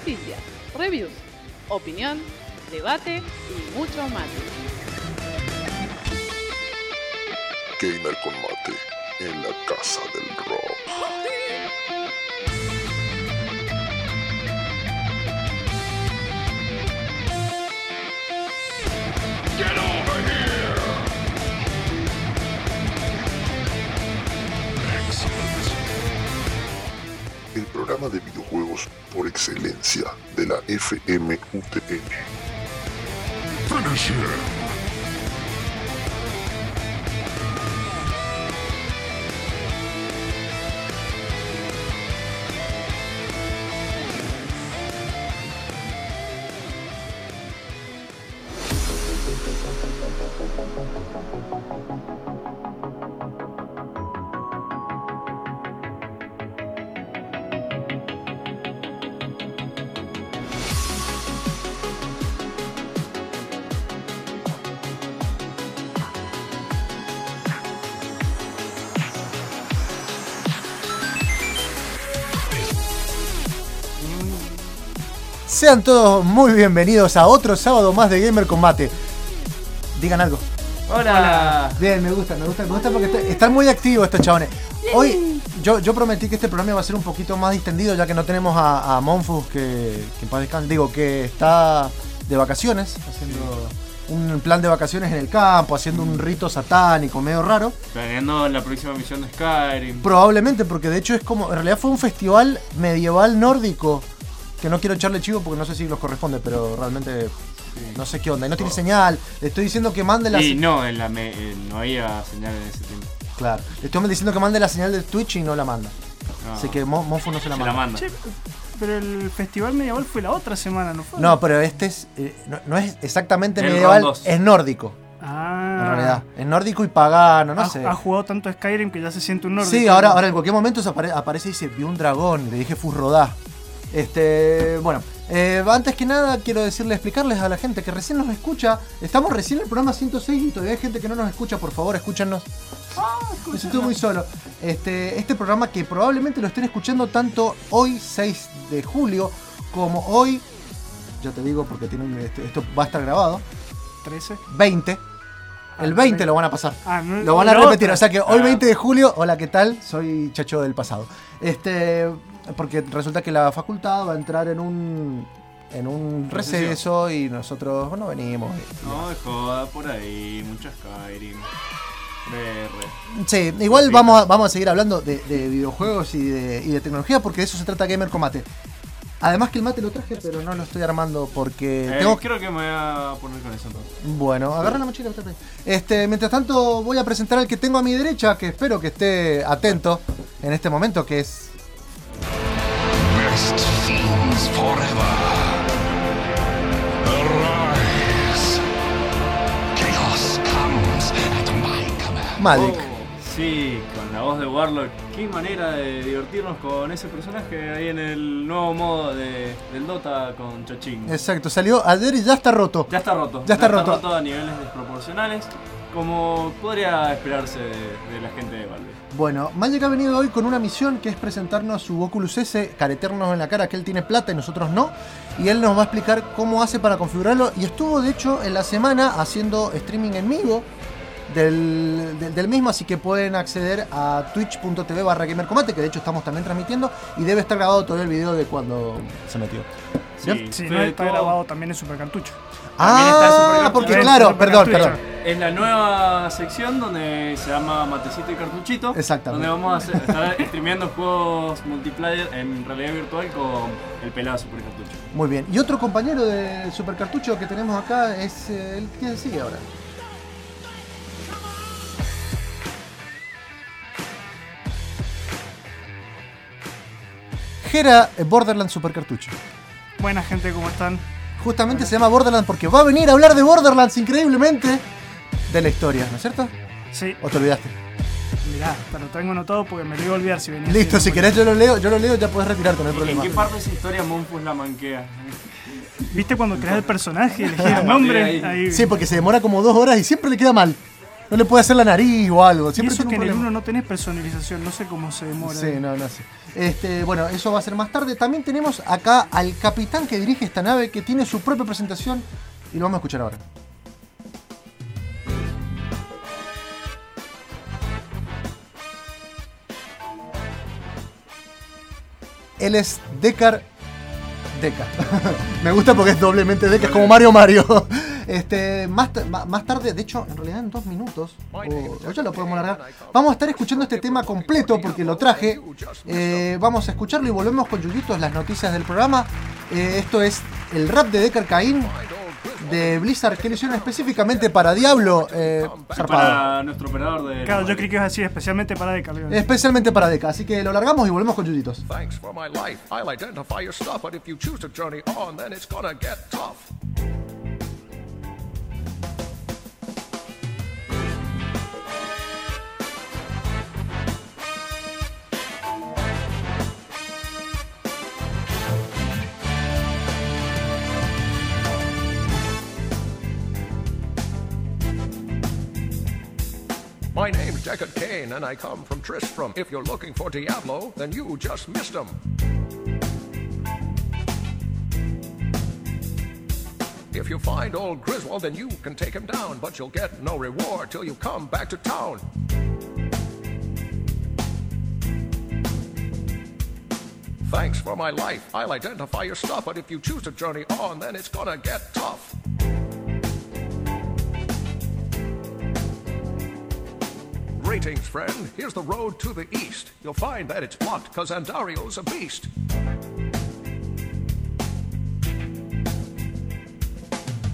Noticias, reviews, opinión, debate y mucho más. Gamer con mate en la casa del rock. El programa de videojuegos por excelencia de la FMUTN. Sean todos muy bienvenidos a otro sábado más de Gamer Combate. Digan algo. Hola. Bien, me gusta, me gusta, me gusta porque está- están muy activos estos chabones. Hoy yo, yo prometí que este programa va a ser un poquito más distendido ya que no tenemos a, a Monfus que, que en paz descanse, digo que está de vacaciones, haciendo un plan de vacaciones en el campo, haciendo un rito satánico medio raro. Planeando la próxima misión de Skyrim. Probablemente, porque de hecho es como. En realidad fue un festival medieval nórdico. Que no quiero echarle chivo porque no sé si los corresponde, pero realmente no sé qué onda. Y no tiene señal. Le estoy diciendo que mande la. Y no, en la me- eh, no había señal en ese tiempo. Claro. Le estoy diciendo que mande la señal de Twitch y no la manda. No, Así que Mo- Monfu no se la se manda. la manda. Che, pero el festival medieval fue la otra semana, ¿no fue? No, pero este es. eh, no, no es exactamente El medieval, es nórdico. Ah. En realidad. Es nórdico y pagano, no ha, sé. ha jugado tanto Skyrim que ya se siente un nórdico. Sí, ahora, ahora en cualquier momento se apare- aparece y dice, vi un dragón, le dije Furrodá. Este, bueno, eh, antes que nada quiero decirle, explicarles a la gente que recién nos escucha, estamos recién en el programa 106 y todavía hay gente que no nos escucha, por favor escúchanos. Me siento muy solo. Este, este programa que probablemente lo estén escuchando tanto hoy 6 de julio como hoy, ya te digo porque tiene un- este- esto va a estar grabado, 13. 20. El 20 lo van a pasar. Ah, no, Lo van a repetir, otra. o sea que hoy Ah. 20 de julio, hola, ¿qué tal? Soy Chacho del pasado. Este, porque resulta que la facultad va a entrar en un en un Recesión. receso y nosotros, bueno, venimos. No, de joda por ahí, mucho Skyrim. BR. Sí, igual vamos a, vamos a seguir hablando de, de videojuegos y de, y de tecnología porque de eso se trata Gamer Combate. Además que el mate lo traje, pero no lo estoy armando porque Eh, tengo Creo que me voy a poner con eso entonces. Bueno, agarra la mochila. Pepe. Este, mientras tanto voy a presentar al que tengo a mi derecha, que espero que esté atento en este momento, que es Best fiends forever. Arise. Chaos comes at my command. Malik. Oh, sí, con la voz de Warlock. Qué manera de divertirnos con ese personaje ahí en el nuevo modo de, del Dota con Chochín. Exacto, salió ayer y ya está roto. Ya está roto. Ya está roto. a niveles desproporcionales, como podría esperarse de, de la gente de Valve. Bueno, Magic ha venido hoy con una misión que es presentarnos su Oculus S, careternos en la cara que él tiene plata y nosotros no. Y él nos va a explicar cómo hace para configurarlo. Y estuvo, de hecho, en la semana haciendo streaming en vivo del, del- del mismo. Así que pueden acceder a twitch.tv barra gamercombate, que de hecho estamos también transmitiendo. Y debe estar grabado todavía el video de cuando se metió. Sí, fue no está todo- grabado también en Supercartucho. Está Ah, porque También claro, perdón, perdón. Es la nueva sección donde se llama Matecito y Cartuchito. Exactamente. Donde vamos a hacer- estar streameando juegos multiplayer en realidad virtual con el pelado Super Cartucho. Muy bien. Y otro compañero de Supercartucho que tenemos acá es eh, el que sigue ahora. Gera eh, Borderlands Supercartucho. Buena gente, ¿cómo están? Justamente se llama Borderlands porque va a venir a hablar de Borderlands increíblemente de la historia, ¿no es cierto? Sí, ¿O te olvidaste? mirá, te lo tengo anotado porque me lo iba a olvidar si venía. Listo, si querés yo lo leo, yo lo leo, ya podés retirarte, no hay ¿En problema. qué parte de esa historia Monfus la manquea? ¿Viste cuando creas el personaje y elegís el nombre? Ahí. Ahí. Sí, porque se demora como dos horas y siempre le queda mal. No le puede hacer la nariz o algo. Y Siempre eso tiene que en el problema. 1 no tenés personalización, no sé cómo se demora. Sí, no, no sé. Este, bueno, eso va a ser más tarde. También tenemos acá al capitán que dirige esta nave que tiene su propia presentación y lo vamos a escuchar ahora. Él es Decar Deca. Me gusta porque es doblemente Deca, es como Mario Mario. Este, más, más tarde, de hecho, en realidad en dos minutos, o, o ya lo podemos largar, vamos a estar escuchando este tema completo porque lo traje. Eh, vamos a escucharlo y volvemos con Yuyitos, las noticias del programa. Eh, esto es el rap de Decar Caín de Blizzard que lo hicieron específicamente para Diablo. Eh. Para nuestro operador de. Claro, yo creí que ibas a decir especialmente para descargar. Especialmente para Deca, así que lo largamos y volvemos con Yuyitos. Thanks for my life. I'll identify your stuff, but if you choose to journey on, then it's gonna get tough. My name's Deckard Kane, and I come from Tristram. If you're looking for Diablo, then you just missed him. If you find old Griswold, then you can take him down, but you'll get no reward till you come back to town. Thanks for my life. I'll identify your stuff, but if you choose to journey on, then it's gonna get tough. Greetings, friend. Here's the road to the east. You'll find that it's blocked because Andario's a beast.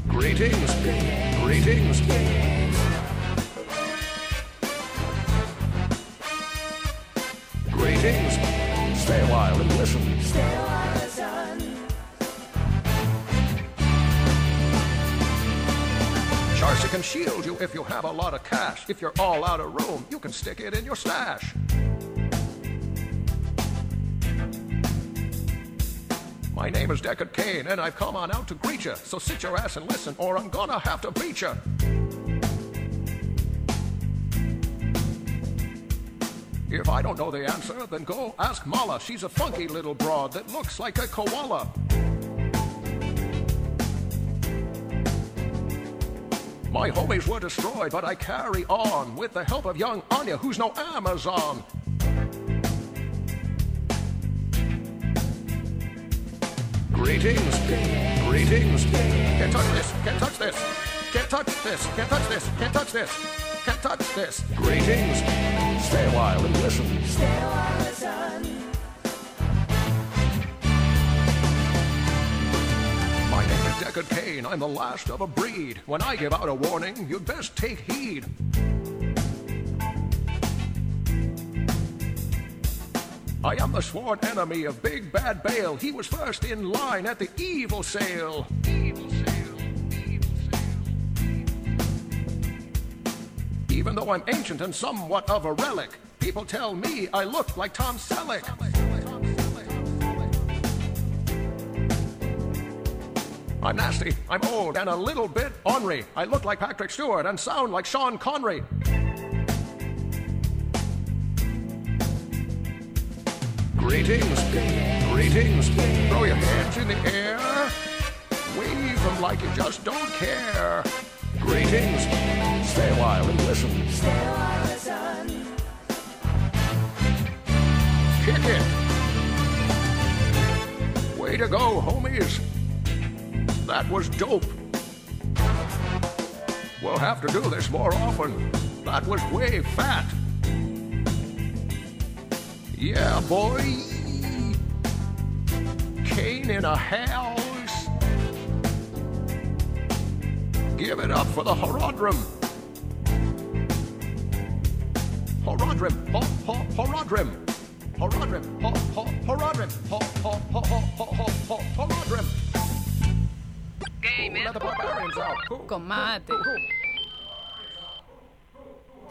Greetings, greetings. Greetings. Stay a while and listen. Charcy can shield you if you have a lot of cash. If you're all out of room, you can stick it in your stash. My name is Deckard Kane, and I've come on out to greet you. So sit your ass and listen, or I'm gonna have to beat you. If I don't know the answer, then go ask Mala. She's a funky little broad that looks like a koala. My homies were destroyed, but I carry on with the help of young Anya, who's no Amazon. Greetings, greetings. Can't touch this, can't touch this, can't touch this, can't touch this, can't touch this, can't touch this. Greetings. Stay a while and listen. My Deckard I'm the last of a breed. When I give out a warning, you'd best take heed. I am the sworn enemy of Big Bad Bale. He was first in line at the evil sale. Evil sale, evil sale. Even though I'm ancient and somewhat of a relic, people tell me I look like Tom Selleck. I'm nasty, I'm old, and a little bit ornery. I look like Patrick Stewart and sound like Sean Connery. Greetings, greetings. Throw your hands in the air. Wave them like you just don't care. Greetings. Stay a while and listen. Kick it. Way to go, homies. That was dope. We'll have to do this more often. That was way fat. Yeah, boy. Kane in a house. Give it up for the Horodrim. Horodrim. Ho, ho, Horodrim. Horodrim. Ho, ho, Horodrim. Ho, ho, ho, ho, ho, ho, ho, Con mate.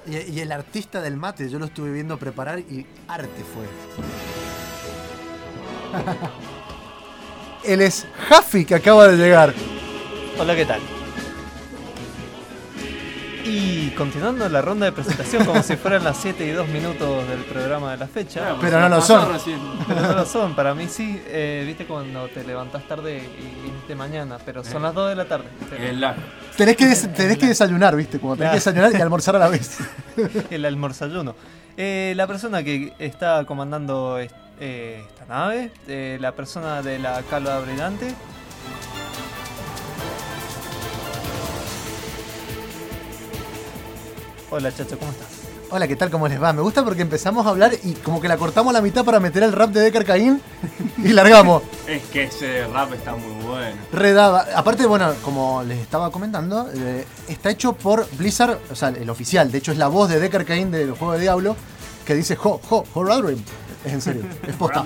Y, y el artista del mate, yo lo estuve viendo preparar y arte fue. Él es Jaffi que acaba de llegar. Hola, ¿qué tal? Y continuando la ronda de presentación como si fueran las 7 y 2 minutos del programa de la fecha. Pero no lo son. Pero no lo son, para mí sí. Eh, Viste cuando te levantás tarde y viniste mañana, pero son las 2 de la tarde. El lag. Tenés que, des- tenés que desayunar, ¿viste? Como tenés que desayunar y almorzar a la vez. El almorzayuno. Eh, la persona que está comandando eh, esta nave, eh, la persona de la calva brillante. Hola Chacho, ¿cómo estás? Hola, ¿qué tal? ¿Cómo les va? Me gusta porque empezamos a hablar y como que la cortamos a la mitad para meter el rap de Decker Caín y largamos. Es que ese rap está muy bueno. Redaba. Aparte, bueno, como les estaba comentando, eh, está hecho por Blizzard, o sea, el oficial. De hecho, es la voz de Decker Cain del juego de Diablo que dice Jo, Jo, Horadrim. Es en serio, es posta.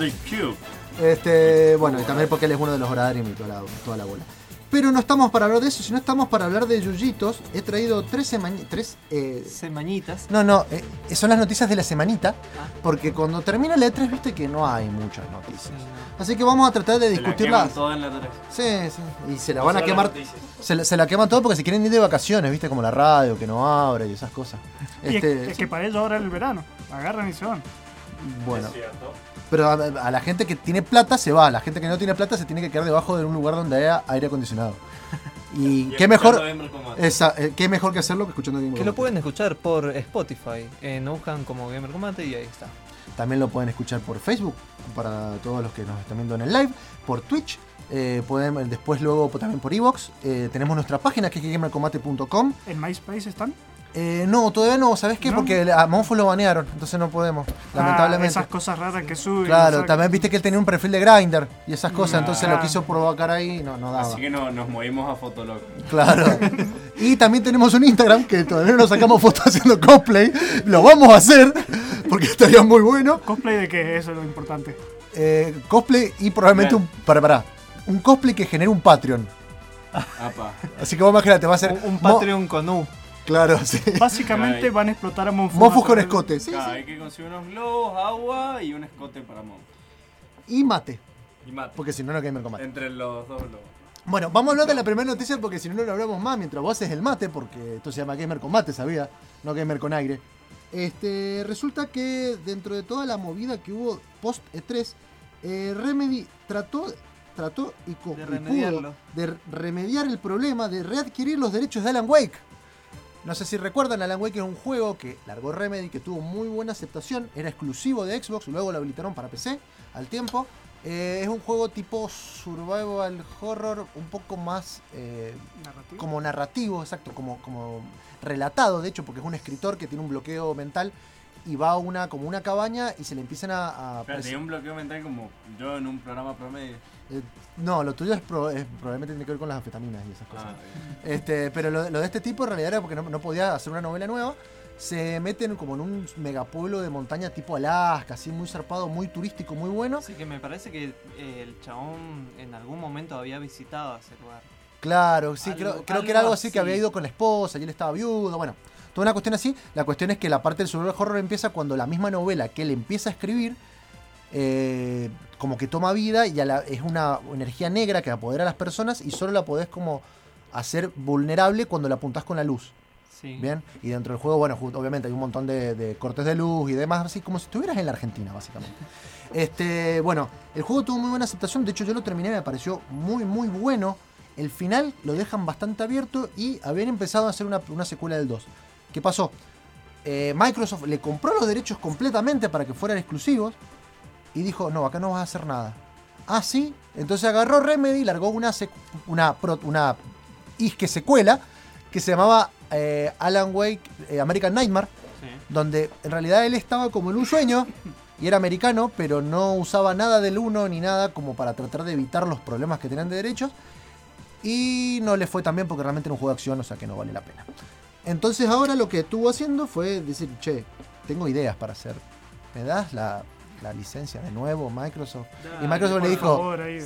Este, bueno, y también porque él es uno de los Horadrim y toda la, toda la bola. Pero no estamos para hablar de eso, sino estamos para hablar de Yuyitos. He traído tres semanas. Tres. eh, Semañitas. no, no, eh, son las noticias de la semanita. Porque cuando termina la E3, viste que no hay muchas noticias. Así que vamos a tratar de Se la discutirlas. queman toda en la 3. Sí, sí. Y se la van a quemar. Se la, se la queman todo porque se quieren ir de vacaciones, ¿viste? Como la radio que no abre y esas cosas. Y es- Este, es, que para ellos ahora es el verano. Agarran y se van. bueno. Pero a, a la gente que tiene plata se va. La gente que no tiene plata se tiene que quedar debajo de un lugar donde haya aire acondicionado. Y, qué mejor. Esa, eh, qué mejor que hacerlo que escuchando Gamer Que lo pueden escuchar por Spotify. Eh, nos buscan como Gamer Combate y ahí está. También lo pueden escuchar por Facebook, para todos los que nos están viendo en el live, por Twitch, eh, pueden, después luego también por Evox. Eh, tenemos nuestra página que es gamercombate.com. ¿En MySpace están? Eh, no, todavía no, ¿sabes qué? ¿No? Porque a Monfo lo banearon, entonces no podemos, lamentablemente. Ah, esas cosas raras que suben. Claro, también viste que él tenía un perfil de Grindr y esas cosas, Ah. entonces lo quiso provocar ahí y no, no daba. Así que no, nos movimos a Fotolog. Claro. Y también tenemos un Instagram que todavía no sacamos fotos haciendo cosplay. Lo vamos a hacer porque estaría muy bueno. ¿Cosplay de qué? Eso es lo importante. Eh, cosplay y probablemente Bien. un. Para, para. Un cosplay que genere un Patreon. Apa. Así que vos imagínate, va a ser. Un, un Patreon con U. Claro, sí. Básicamente Ay. van a explotar a Monfus. Mofus con escote, sí, sí. hay que conseguir unos globos, agua y un escote para Mon. Y mate. Y mate. Porque si no, no gamer combate. Entre los dos globos. Bueno, vamos a hablar de la primera noticia porque si no, no lo hablamos más mientras vos haces el mate, porque esto se llama Gamer con mate, sabía, no Gamer con aire. Este, resulta que dentro de toda la movida que hubo post E3, eh, Remedy trató, trató y, co- De y remediarlo. pudo de remediar el problema de readquirir los derechos de Alan Wake. No sé si recuerdan, Alan Wake es un juego que largó Remedy, que tuvo muy buena aceptación, era exclusivo de Xbox, luego lo habilitaron para PC al tiempo. Eh, es un juego tipo survival horror, un poco más eh, Narrativo. como narrativo, exacto, como, como relatado, de hecho, porque es un escritor que tiene un bloqueo mental y va a una, como una cabaña y se le empiezan a... a un bloqueo mental como yo en un programa promedio. Eh, no, lo tuyo es, pro- es- probablemente tiene que ver con las anfetaminas y esas cosas. Ah. Este, pero lo, lo de este tipo en realidad era porque no, no podía hacer una novela nueva. Se meten como en un megapueblo de montaña tipo Alaska, así muy zarpado, muy turístico, muy bueno. Así que me parece que eh, el chabón en algún momento había visitado ese lugar. Claro, sí, Algo- creo, creo que algo era algo así, así. que había ido con la esposa y él estaba viudo, bueno, toda una cuestión así. La cuestión es que la parte del survival horror empieza cuando la misma novela que él empieza a escribir, eh, como que toma vida y a la- es una energía negra que apodera a las personas y solo la podés como hacer vulnerable cuando la apuntás con la luz. Sí. Bien, y dentro del juego, bueno, obviamente hay un montón de, de cortes de luz y demás, así como si estuvieras en la Argentina, básicamente. Este, bueno, el juego tuvo muy buena aceptación, de hecho yo lo terminé, me pareció muy, muy bueno. El final lo dejan bastante abierto y habían empezado a hacer una, una secuela del 2. ¿Qué pasó? Eh, Microsoft le compró los derechos completamente para que fueran exclusivos y dijo, no, acá no vas a hacer nada. Ah, sí. Entonces agarró Remedy y largó una, una, una isque secuela que se llamaba eh, Alan Wake eh, American Nightmare, Sí. donde en realidad él estaba como en un sueño y era americano, pero no usaba nada del uno ni nada como para tratar de evitar los problemas que tenían de derechos. Y no le fue tan bien porque realmente era un juego de acción, o sea que no vale la pena. Entonces ahora lo que estuvo haciendo fue decir, che, tengo ideas para hacer. ¿Me das la, la licencia de nuevo, Microsoft? y Microsoft le dijo, favor, ahí.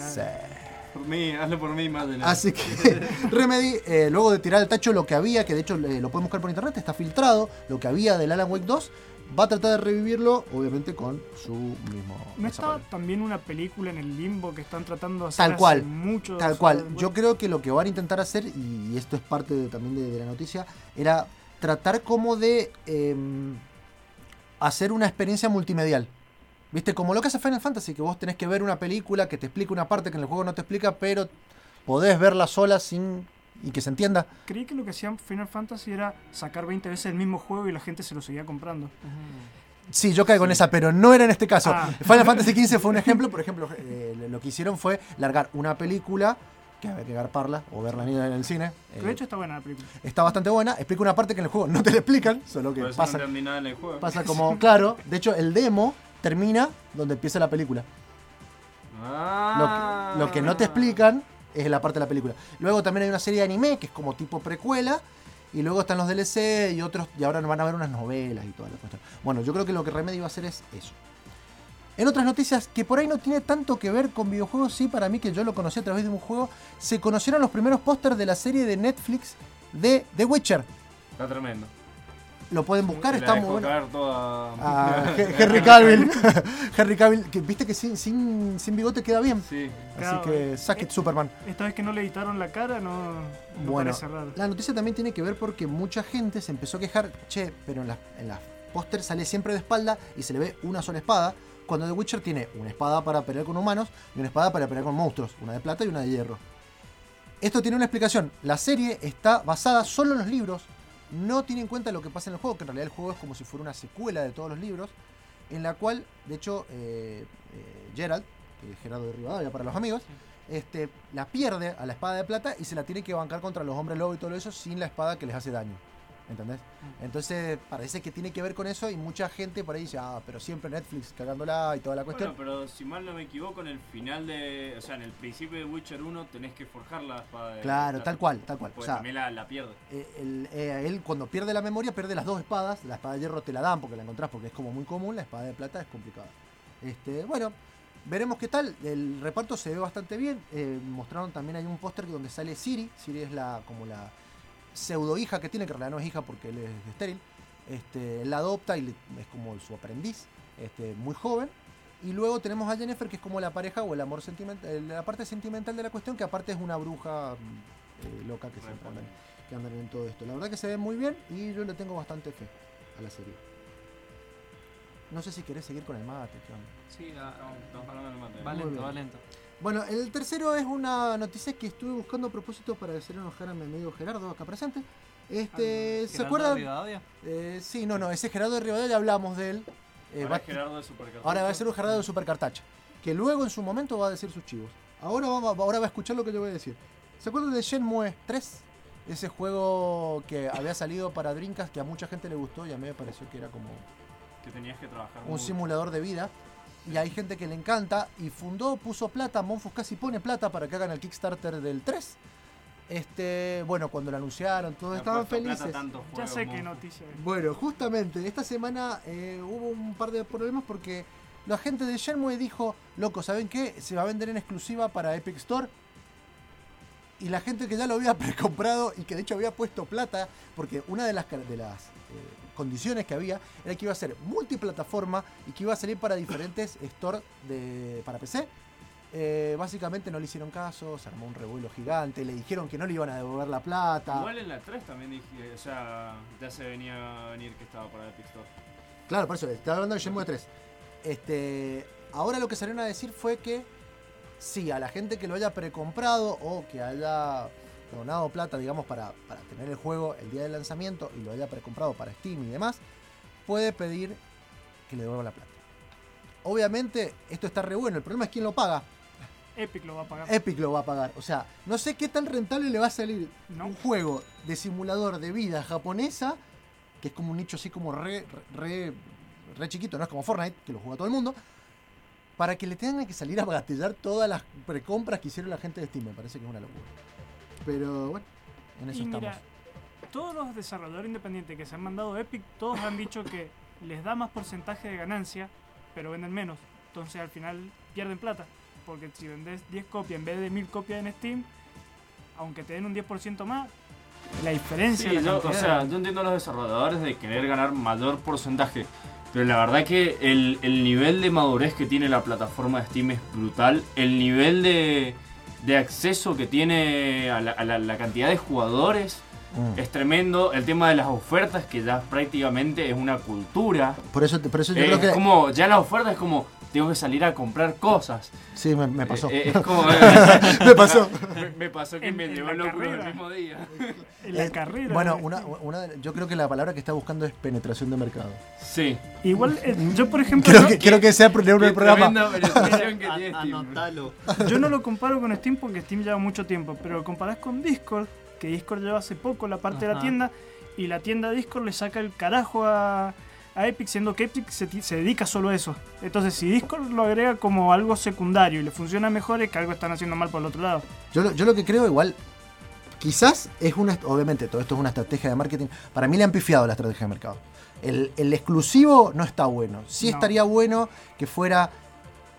Por mí, hazlo por mí, Madeleine. Así que Remedy, eh, luego de tirar al tacho lo que había, que de hecho eh, lo pueden buscar por internet, está filtrado, lo que había del Alan Wake 2, va a tratar de revivirlo, obviamente con su mismo ¿No está también una película en el limbo que están tratando de hacer Tal hace cual, mucho? tal cual. Yo creo que lo que van a intentar hacer, y esto es parte de- también de, de la noticia, era tratar como de em, hacer una experiencia multimedial. ¿Viste? Como lo que hace Final Fantasy, que vos tenés que ver una película que te explica una parte que en el juego no te explica, pero podés verla sola sin y que se entienda. Creí que lo que hacían Final Fantasy era sacar 20 veces el mismo juego y la gente se lo seguía comprando. Sí, yo caigo en esa, pero no era en este caso. Ah. Final Fantasy XV fue un ejemplo. Por ejemplo, eh, lo que hicieron fue largar una película, que había que garparla o verla en el cine. Eh, de hecho está buena la película. está bastante buena. Explica una parte que en el juego no te la explican, solo que Por eso pasa, no nada en el juego. pasa como, claro, de hecho el demo termina donde empieza la película. Ah. Lo que, lo que no te explican es la parte de la película. Luego también hay una serie de anime que es como tipo precuela. Y luego están los DLC y otros. Y ahora van a ver unas novelas y toda la cuestión. Bueno, yo creo que lo que Remedy va a hacer es eso. En otras noticias que por ahí no tiene tanto que ver con videojuegos, sí, para mí que yo lo conocí a través de un juego, se conocieron los primeros pósters de la serie de Netflix de The Witcher. Está tremendo. Lo pueden buscar, La está muy bueno. caer toda... Ah, He- Henry Cavill. Henry Cavill, que viste que sin, sin, sin bigote queda bien. Sí. Así Claro, que eh, saque eh, Superman. Esta vez que no le editaron la cara, no, no Bueno, parece raro. la noticia también tiene que ver porque mucha gente se empezó a quejar, che, pero en las en las póster sale siempre de espalda y se le ve una sola espada, cuando The Witcher tiene una espada para pelear con humanos y una espada para pelear con monstruos, una de plata y una de hierro. Esto tiene una explicación. La serie está basada solo en los libros, no tiene en cuenta lo que pasa en el juego, que en realidad el juego es como si fuera una secuela de todos los libros, en la cual, de hecho, eh, eh, Gerald, que es Gerardo de Rivadavia para los amigos, este, la pierde a la espada de plata y se la tiene que bancar contra los hombres lobo y todo eso sin la espada que les hace daño. ¿Entendés? Entonces parece que tiene que ver con eso y mucha gente por ahí dice, ah, pero siempre Netflix cagándola y toda la cuestión. Bueno, pero si mal no me equivoco, en el final de. O sea, en el principio de Witcher 1 tenés que forjar la espada de. claro, tal cual, tal cual. O sea, también la, la pierde. eh, eh, él cuando pierde la memoria pierde las dos espadas. La espada de hierro te la dan porque la encontrás porque es como muy común. La espada de plata es complicada. Este, bueno, veremos qué tal. El reparto se ve bastante bien. Eh, mostraron también hay un póster donde sale Siri. Siri es la como la pseudo hija que tiene, que en realidad no es hija porque él es estéril. Este, él la adopta y le- es como su aprendiz, este, muy joven. Y luego tenemos a Jennifer, que es como la pareja o el amor sentimental, la parte sentimental de la cuestión, que aparte es una bruja mm, eh, loca que siempre andan, que andan en todo esto. La verdad que se ve muy bien y yo le tengo bastante fe a la serie. No sé si querés seguir con el mate. ¿qué onda? Sí, ah, Estamos hablando del mate. va lento, va lento. Bueno, el tercero es una noticia que estuve buscando a propósito para hacer enojar a mi amigo Gerardo acá presente. Este, ¿se acuerdan? Rivadavia. Eh, sí, no, no, ese Gerardo de Rivadavia hablamos de él. Eh, Ahora va- Gerardo de ahora va a ser un Gerardo de Supercartacha, que luego en su momento va a decir sus chivos. Ahora va, ahora va a escuchar lo que yo voy a decir. ¿Se acuerdan de Shenmue 3? Ese juego que había salido para Dreamcast que a mucha gente le gustó y a mí me pareció que era como Que tenías que trabajar. un mucho. simulador de vida. Y hay gente que le encanta y fundó, puso plata, Monfus casi pone plata para que hagan el Kickstarter del 3. Este, bueno, cuando lo anunciaron, todos estaban felices. Ya sé qué noticia. Bueno, justamente, esta semana eh, hubo un par de problemas porque la gente de Shenmue dijo, loco, ¿saben qué? Se va a vender en exclusiva para Epic Store. Y la gente que ya lo había precomprado y que de hecho había puesto plata, porque una de las, car- de las eh, condiciones que había era que iba a ser multiplataforma y que iba a salir para diferentes stores de, para PC. Eh, básicamente no le hicieron caso, se armó un revuelo gigante, le dijeron que no le iban a devolver la plata. Igual en la 3 también dije, o sea, ya se venía a venir que estaba para Epic Store. Claro, por eso, estaba hablando de Shenmue 3. Este, ahora lo que salieron a decir fue que sí, a la gente que lo haya precomprado o que haya donado plata, digamos, para, para tener el juego el día del lanzamiento y lo haya precomprado para Steam y demás, puede pedir que le devuelvan la plata. Obviamente, esto está re bueno. El problema es quién lo paga. Epic lo va a pagar. Epic lo va a pagar. O sea, no sé qué tan rentable le va a salir No. un juego de simulador de vida japonesa, que es como un nicho así como re, re, re chiquito, no es como Fortnite, que lo juega todo el mundo, para que le tengan que salir a bagatillar todas las precompras que hicieron la gente de Steam. Me parece que es una locura. Pero bueno, en eso Y estamos. mira, todos los desarrolladores independientes que se han mandado Epic, todos han dicho que les da más porcentaje de ganancia, pero venden menos. Entonces al final pierden plata. porque si vendes 10 copias en vez de 1000 copias en Steam, aunque te den un 10% más, la diferencia Sí, la yo, o sea, yo entiendo a los desarrolladores de querer ganar mayor porcentaje, pero la verdad que el, el nivel de madurez que tiene la plataforma de Steam es brutal, el nivel de, de acceso que tiene a la, a la- la cantidad de jugadores Mm. es tremendo, el tema de las ofertas que ya prácticamente es una cultura. Por eso, por eso yo Eh, creo que. como, ya la oferta es como, tengo que salir a comprar cosas. Sí, me, me pasó. Eh, eh, es como, me pasó. me, me pasó que En- me en llevó la loco el mismo día. en la Eh, carrera. Bueno, una, una yo creo que la palabra que está buscando es penetración de mercado. Sí. Igual, eh, yo por ejemplo, Creo no- que, creo que sea el del Qué programa. que A- tiene Steam. Anotalo. Yo no lo comparo con Steam porque Steam lleva mucho tiempo, pero lo comparás con Discord, que Discord lleva hace poco la parte de la tienda, y la tienda de Discord le saca el carajo a, a Epic, siendo que Epic se, dedica solo a eso. Entonces, si Discord lo agrega como algo secundario y le funciona mejor, es que algo están haciendo mal por el otro lado. Yo, lo- yo lo que creo, igual, quizás es una. Obviamente, todo esto es una estrategia de marketing. Para mí le han pifiado la estrategia de mercado. El, el exclusivo no está bueno. Sí No. estaría bueno que fuera.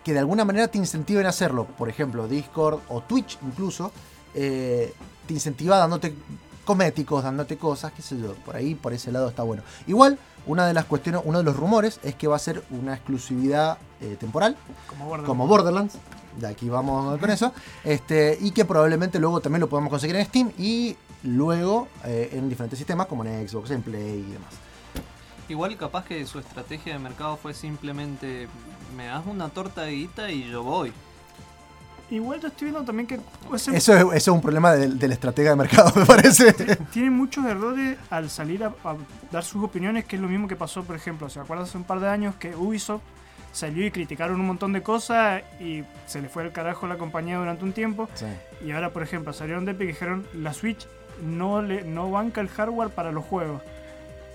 que de alguna manera te incentiven a hacerlo. Por ejemplo, Discord o Twitch incluso. eh, te incentiva dándote cosméticos, dándote cosas, qué sé yo. Por ahí, por ese lado está bueno. Igual, una de las cuestiones, uno de los rumores es que va a ser una exclusividad eh, temporal Como Borderlands. como Borderlands. De aquí vamos con eso. Este, y que probablemente luego también lo podamos conseguir en Steam y luego eh, en diferentes sistemas como en Xbox, en Play y demás. Igual capaz que su estrategia de mercado fue simplemente me das una torta de guita y yo voy. Igual yo estoy viendo también que ese- Eso es, eso es un problema del, del estratega de mercado, me parece. tiene muchos errores al salir a, a dar sus opiniones, que es lo mismo que pasó, por ejemplo, ¿se acuerdan hace un par de años que Ubisoft salió y criticaron un montón de cosas y se le fue al carajo a la compañía durante un tiempo? Y ahora, por ejemplo, salieron de Epic y dijeron, la Switch no, le, no banca el hardware para los juegos.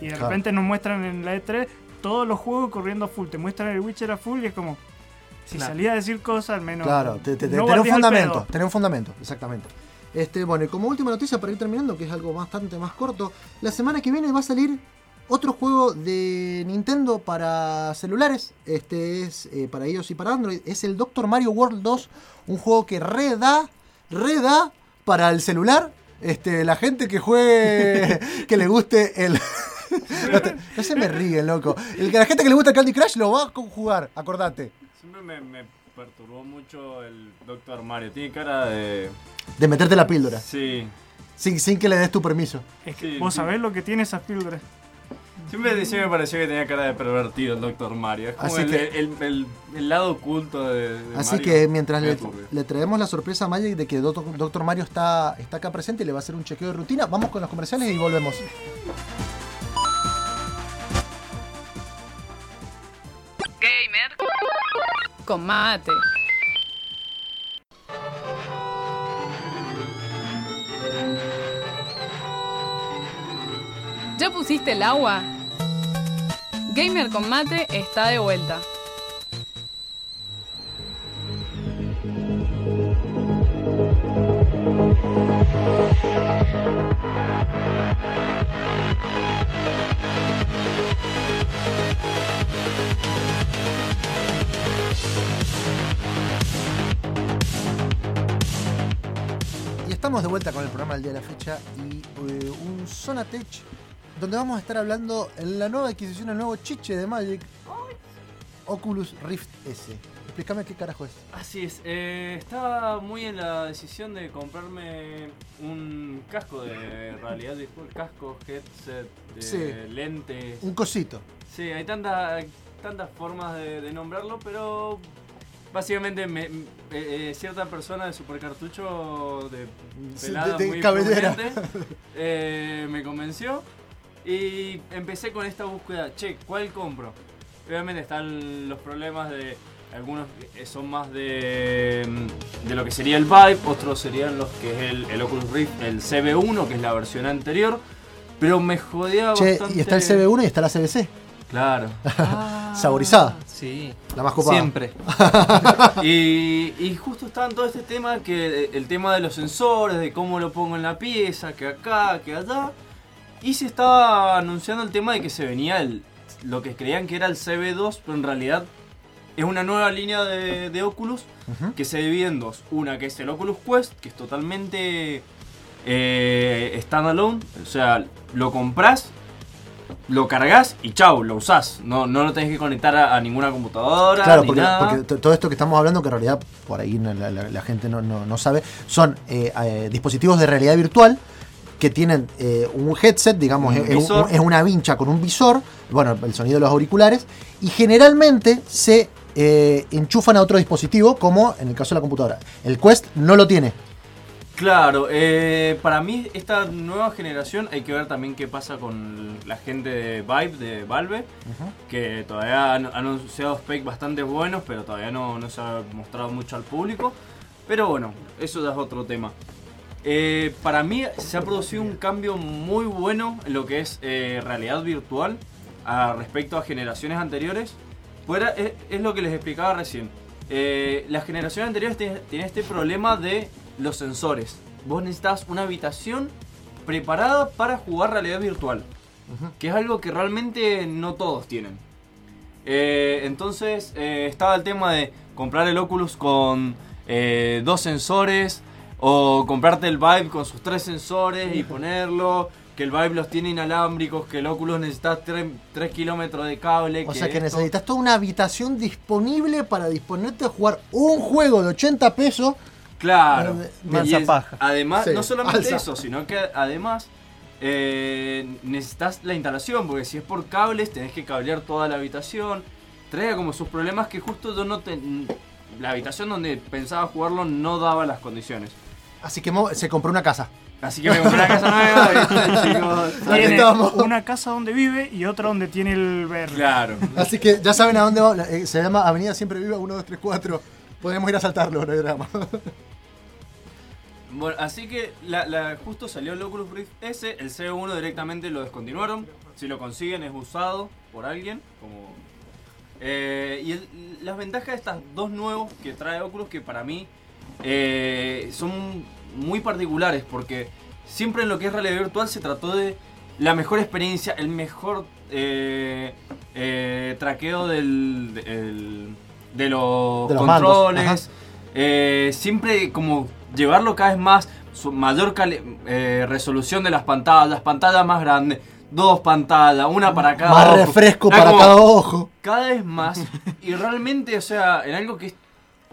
Y de Claro. repente nos muestran en la E3 todos los juegos corriendo a full. Te muestran el Witcher a full y es como, si Claro. salía a decir cosas, al menos... Claro, te, te- no tener un fundamento, tener un fundamento, exactamente. Este, bueno, y como última noticia para ir terminando, que es algo bastante más corto, la semana que viene va a salir otro juego de Nintendo para celulares. Este es eh, para iOS y para Android. Es el Doctor Mario World 2, un juego que reda, reda para el celular. Este, la gente que juegue, que le guste el. no, te- no se me ríen, loco. El, la gente que le gusta el Candy Crush lo va a jugar, acordate. Siempre me, me perturbó mucho el Doctor Mario. Tiene cara de. De meterte la píldora. Sí. Sin, sin que le des tu permiso. Es que Sí, vos sí. sabés lo que tiene esas píldoras. Siempre, siempre me pareció que tenía cara de pervertido el Doctor Mario. Es como Así el, que- el, el- el lado oculto de. de Así Mario. que mientras le, le traemos la sorpresa a Magic de que Doctor, Doctor Mario está, está acá presente y le va a hacer un chequeo de rutina, vamos con los comerciales y volvemos. Gamer. Con mate. ¿Ya pusiste el agua? Gamer con mate está de vuelta. Estamos de vuelta con el programa del día de la fecha y eh, un Zona Tech donde vamos a estar hablando en la nueva adquisición, el nuevo chiche de Magic, Oculus Rift S. Explícame qué carajo es. Así es, eh, estaba muy en la decisión de comprarme un casco de realidad virtual, casco, headset, de Sí. lentes. Un cosito. Sí, hay tantas tantas formas de, de nombrarlo, pero básicamente me- eh, eh, cierta persona de supercartucho de pelada de- de muy cabellera. eh, me convenció y empecé con esta búsqueda, che, ¿cuál compro? Obviamente están los problemas de algunos que son más de, mm, de lo que sería el Vive, otros serían los que es el, el Oculus Rift, el CB1, que es la versión anterior, pero me jodía Che, bastante. y está el CB1 y está la CBC. Claro. Saborizada. Sí. La más copada. Siempre. y, y justo estaba en todo este tema, que el tema de los sensores, de cómo lo pongo en la pieza, que acá, que allá. Y se estaba anunciando el tema de que se venía el, lo que creían que era el CB2, pero en realidad es una nueva línea de, de Oculus que se divide en dos. Una que es el Oculus Quest, que es totalmente eh, standalone. O sea, lo compras, lo cargas y chau, lo usás. No, no lo tenés que conectar a, a ninguna computadora. Claro, ni porque, nada. porque to- todo esto que estamos hablando, que en realidad por ahí la, la- la gente no, no- no sabe, son eh, eh, dispositivos de realidad virtual que tienen eh, un headset, digamos, Un es, una vincha con un visor, bueno, el sonido de los auriculares, y generalmente se enchufan a otro dispositivo, como en el caso de la computadora. El Quest no lo tiene. Claro, eh, para mí esta nueva generación hay que ver también qué pasa con la gente de Vibe, de Valve, que todavía han, han anunciado specs bastante buenos, pero todavía no, no se ha mostrado mucho al público. Pero bueno, eso ya es otro tema. Eh, para mí se ha producido un cambio muy bueno en lo que es eh, realidad virtual a respecto a generaciones anteriores. Fuera, es, es lo que les explicaba recién. Las generaciones anteriores tienen este problema de los sensores. Vos necesitas una habitación preparada para jugar realidad virtual. Que es algo que realmente no todos tienen. Eh, entonces eh, estaba el tema de comprar el Oculus con eh, dos sensores o comprarte el Vive con sus tres sensores y ponerlo. Que el Vive los tiene inalámbricos, que el Oculus necesita 3 kilómetros de cable. O sea que esto- necesitas toda una habitación disponible para disponerte a jugar un juego de 80 pesos. Claro. Y Mansa es- paja. Además, Sí, no solamente alza. eso, sino que además eh, necesitas la instalación, porque si es por cables tenés que cablear toda la habitación. Trae como sus problemas que justo yo no te... La habitación donde pensaba jugarlo no daba las condiciones. Así que se compró una casa. Así que me compré una casa nueva, ¿viste, chicos? Una casa donde vive y otra donde tiene el VR. Claro. Así que ya saben a dónde va. eh, Se llama Avenida Siempre Viva 1, 2, 3, 4. Podemos ir a saltarlo, no hay drama. Bueno, así que la, la- justo salió el Oculus Rift S, el C1 directamente lo descontinuaron. Si lo consiguen es usado por alguien. Como, Eh, y el- las ventajas de estas dos nuevos que trae Oculus que para mí eh, son muy particulares porque siempre en lo que es realidad virtual se trató de la mejor experiencia, el mejor eh, eh, traqueo del, del- de los De los mandos, controles. siempre como llevarlo cada vez más, su mayor eh, resolución de las pantallas, pantalla más grande, dos pantallas, una para cada Más ojo. refresco Era para como cada ojo. Cada vez más. y realmente, o sea, en algo que es-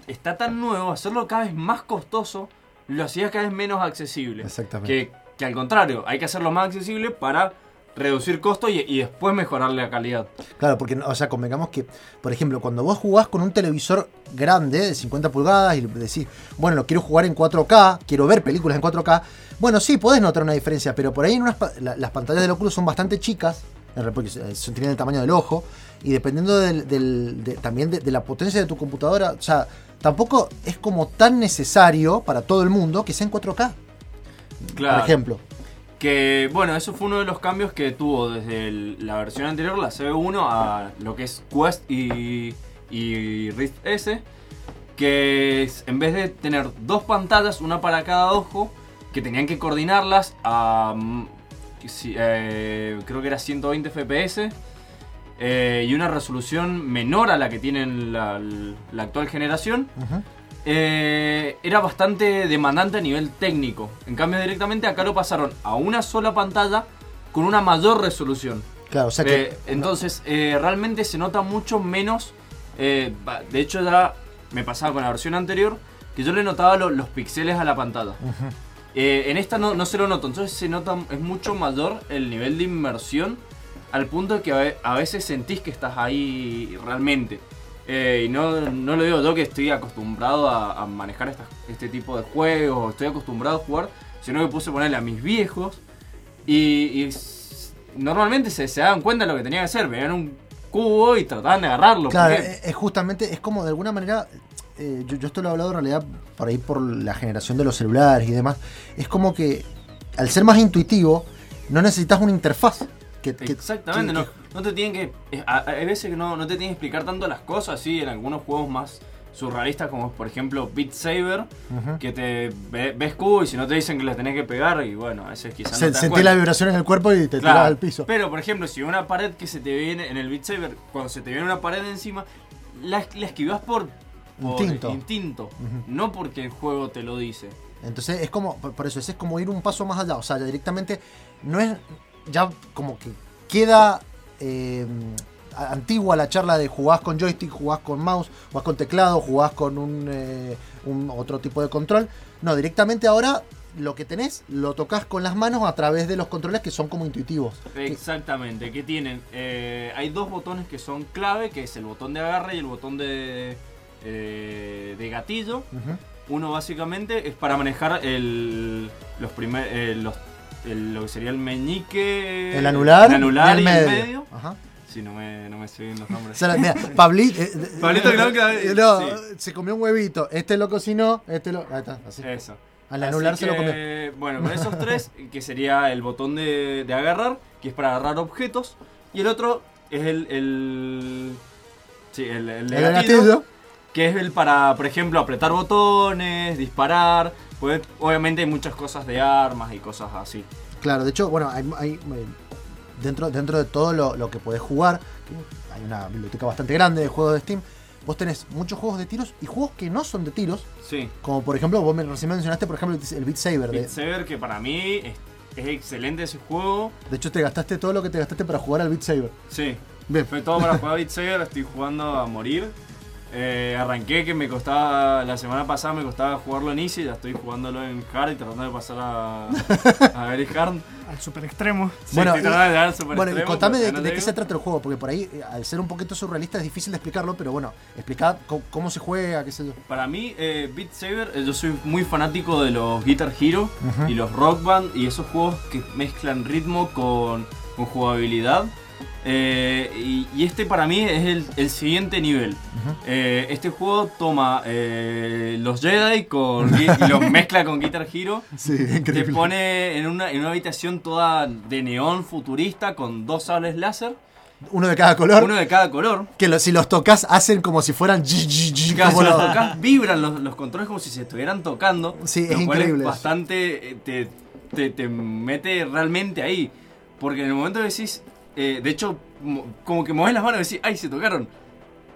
está tan nuevo, hacerlo cada vez más costoso, lo hacía cada vez menos accesible. Exactamente. Que, que al contrario, hay que hacerlo más accesible para reducir costos y, y después mejorarle la calidad. Claro, porque, o sea, convengamos que, por ejemplo, cuando vos jugás con un televisor grande de 50 pulgadas y decís, bueno, lo quiero jugar en 4K, quiero ver películas en 4K, bueno, sí, podés notar una diferencia, pero por ahí en unas la- las pantallas del Oculus son bastante chicas, porque son- tienen el tamaño del ojo, y dependiendo del, del- de- también de, de la potencia de tu computadora, o sea, tampoco es como tan necesario para todo el mundo que sea en 4K, Claro. por ejemplo. Que bueno, eso fue uno de los cambios que tuvo desde la versión anterior, la CB1, a lo que es Quest y, y Rift S. Que en vez de tener dos pantallas, una para cada ojo, que tenían que coordinarlas a. mm, eh, creo que era 120 FPS. eh, y una resolución menor a la que tienen la, actual generación. Eh, era bastante demandante a nivel técnico. En cambio, directamente acá lo pasaron a una sola pantalla con una mayor resolución. Claro, o sea que... Eh, entonces, eh, realmente se nota mucho menos. de hecho, ya me pasaba con la versión anterior que yo le notaba lo- los píxeles a la pantalla. En esta no, no se lo noto, entonces se nota, es mucho mayor el nivel de inmersión al punto de que a veces sentís que estás ahí realmente. Eh, y no, no lo digo yo que estoy acostumbrado a, a manejar estas- este tipo de juegos, estoy acostumbrado a jugar, sino que puse a ponerle a mis viejos y, y normalmente se, se daban cuenta de lo que tenía que hacer, veían un cubo y trataban de agarrarlo. Claro, porque- es, es justamente, es como de alguna manera, eh, yo, yo esto lo he hablado en realidad por ahí por la generación de los celulares y demás, es como que al ser más intuitivo, no necesitas una interfaz. Que, que- Exactamente, que- no, no te tienen que. eh, Hay veces que no, no te tienen que explicar tanto las cosas, así en algunos juegos más surrealistas, como por ejemplo Beat Saber, que te ve- ves cubo y si no te dicen que le tenés que pegar, y bueno, a veces quizás. Se- no sentí la vibración en el cuerpo y te Claro, tiras al piso. Pero por ejemplo, si una pared que se te viene en el Beat Saber, cuando se te viene una pared encima, la, la esquivas por, por Instinto. no porque el juego te lo dice. Entonces es como, por por eso, ese es como ir un paso más allá. O sea, ya directamente no es, ya como que queda eh, a- antigua la charla de jugás con joystick, jugás con mouse, jugás con teclado, jugás con un, eh, un otro tipo de control. No, directamente ahora lo que tenés lo tocas con las manos a través de los controles que son como intuitivos. Exactamente, que tienen, eh, hay dos botones que son clave, que es el botón de agarre y el botón de, eh, de gatillo. Uno básicamente es para manejar el, los primer, los, el- lo que sería el meñique, El anular, el anular y el el medio. medio. Ajá. Sí, no me, no me sé bien los nombres. Mira, Pablito, eh, eh, Pablito creo que- no, sí. se comió un huevito. Este lo cocinó, este lo. Ahí está, así. Eso. Al anular se lo comió. Bueno, con esos tres, que sería el botón de, de agarrar, que es para agarrar objetos, y el otro es el. el sí, el, el El gatillo, gatillo. que es el para, por ejemplo, apretar botones, disparar. Pues, obviamente hay muchas cosas de armas y cosas así. Claro, de hecho, bueno, hay, hay, eh, dentro, dentro de todo lo, lo que podés jugar, hay una biblioteca bastante grande de juegos de Steam, vos tenés muchos juegos de tiros y juegos que no son de tiros, Sí. como por ejemplo, vos me, recién mencionaste, por ejemplo, el Beat Saber. De, Beat Saber, que para mí es, es excelente ese juego. de hecho, te gastaste todo lo que te gastaste para jugar al Beat Saber. Sí. Bien. Fue todo para jugar Beat Saber, estoy jugando a morir. Eh, arranqué que me costaba, la semana pasada me costaba jugarlo en Easy, ya estoy jugándolo en Hard y tratando de pasar a, a Very Hard. Al super extremo. Sí, Bueno, tratando de dar super Bueno, y extremo, contame de, no qué se trata el juego, porque por ahí, eh, al ser un poquito surrealista, es difícil de explicarlo, pero bueno, explicar cómo, se juega, qué sé yo. Para mí, eh, Beat Saber, eh, yo soy muy fanático de los Guitar Hero y los Rock Band y esos juegos que mezclan ritmo con, con jugabilidad. Eh, y, y este para mí es el, el siguiente nivel. Eh, este juego toma eh, los Jedi con, y los mezcla con Guitar Hero. Sí, Te increíble. pone en una, en una habitación toda de neón futurista con dos sables láser, Uno de cada color, uno de cada color. que lo- si los tocas hacen como si fueran... gi- gi- Claro, como si los lo- tocas, vibran los, los controles como si se estuvieran tocando. Sí, lo es cual increíble eso. bastante. eh, Te, te, te mete realmente ahí. Porque en el momento que decís. Eh, de hecho, mo- como que mueves las manos y decís, ¡ay, se tocaron!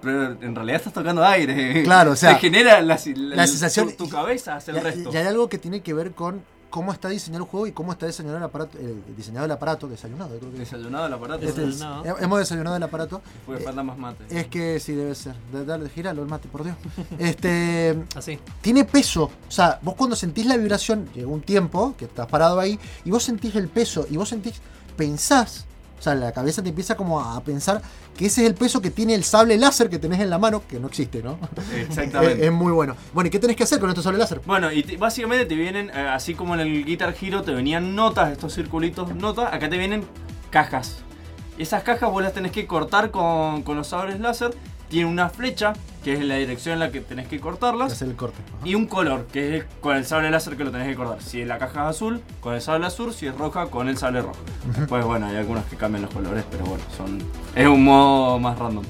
Pero en realidad estás tocando aire. Claro, o sea, Te genera la, la sensación- Tu, tu cabeza hace el Y- resto. Y hay algo que tiene que ver con cómo está diseñado el juego y cómo está diseñado el aparato, el diseñado el aparato, desayunado, creo que es. Desayunado el aparato. Este es- Desayunado. he- hemos desayunado el aparato. Porque falta más mate. Es que sí, debe ser. Da- Dale, giralo el mate, por Dios. Este. Así. Tiene peso. O sea, vos cuando sentís la vibración, llega un tiempo que estás parado ahí, y vos sentís el peso, y vos sentís, pensás, o sea, la cabeza te empieza como a pensar que ese es el peso que tiene el sable láser que tenés en la mano, que no existe, ¿no? Exactamente. es, es muy bueno. Bueno, ¿y qué tenés que hacer con este sable láser? Bueno, y te- básicamente te vienen, eh, así como en el Guitar Hero te venían notas, estos circulitos notas, acá te vienen cajas. Esas cajas vos las tenés que cortar con, con los sables láser. Tiene una flecha, que es la dirección en la que tenés que cortarlas. Hacer el corte. Ajá. Y un color, que es con el sable láser que lo tenés que cortar. Si la caja es azul, con el sable azul. Si es roja, con el sable rojo. Después, bueno, hay algunos que cambian los colores, pero bueno, son es un modo más random.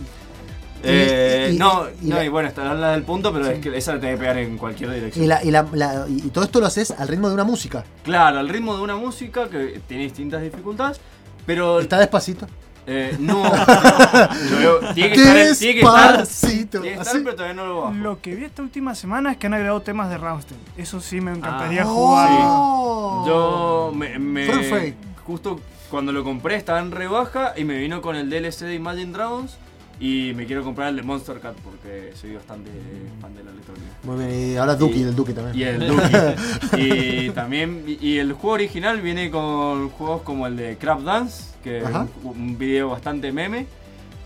Eh, y- y- no, y no, la- y bueno, está la del punto, pero es que esa la tenés que pegar en cualquier dirección. Y, la, y, la- la- y todo esto lo haces al ritmo de una música. Claro, al ritmo de una música que tiene distintas dificultades, pero Está despacito. Eh, no, lo veo- tiene que estar, tiene que estar, tiene que estar, pero todavía no lo bajo. Lo que vi esta última semana es que han agregado temas de Rammstein. Eso sí me encantaría Ah, jugar. Oh. Yo me, me- justo cuando lo compré estaba en rebaja y me vino con el DLC de Imagine Dragons y me quiero comprar el de Monster Cat porque soy bastante fan de la electrónica. Muy bien, y ahora Duki, Y- del Duki también. Y el Duki. y también y- el juego original viene con juegos como el de Crab Dance, que es un, un video bastante meme.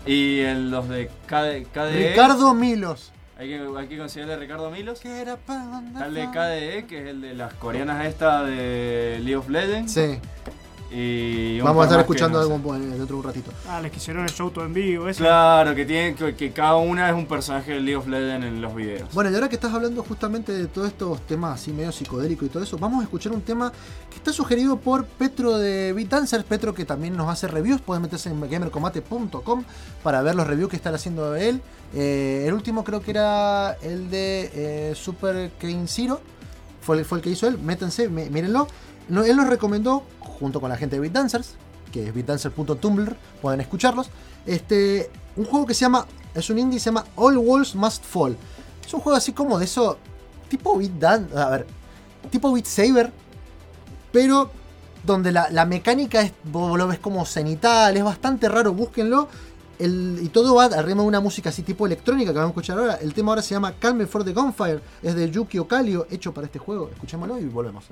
Y el- los de KD, KDE. Ricardo Milos. Hay que, hay que conseguirle a Ricardo Milos. El de KDE, que es el de las coreanas esta de League of Legends. Sí, Y vamos a estar escuchando no sé. algo en- dentro de un ratito. Ah, les quisieron el show todo en vivo. Eso. Claro, que, tienen, que, que cada una es un personaje de League of Legends en los videos. Bueno, y ahora que estás hablando justamente de todos estos temas así medio psicodélicos y todo eso, vamos a escuchar un tema que está sugerido por Petro de Beat Dancers, Petro que también nos hace reviews, pueden meterse en gamercombate.com para ver los reviews que está haciendo él. Eh, el último creo que era el de eh, Super Kane Zero, fue el, fue el que hizo él, métanse, mí- mírenlo. No, él nos recomendó, junto con la gente de Beat Dancers, que es beatdancer.tumblr, pueden escucharlos, este, un juego que se llama Es un indie, se llama All Walls Must Fall. Es un juego así como de eso, tipo Beat a ver, tipo Beat Saber, pero donde la, la mecánica es, vos lo ves como cenital, es bastante raro, búsquenlo. Y todo va ritmo de una música así tipo electrónica que vamos a escuchar ahora. El tema ahora se llama Calm Before the Gunfire, es de Yuki Okalio, hecho para este juego. Escuchémoslo y volvemos.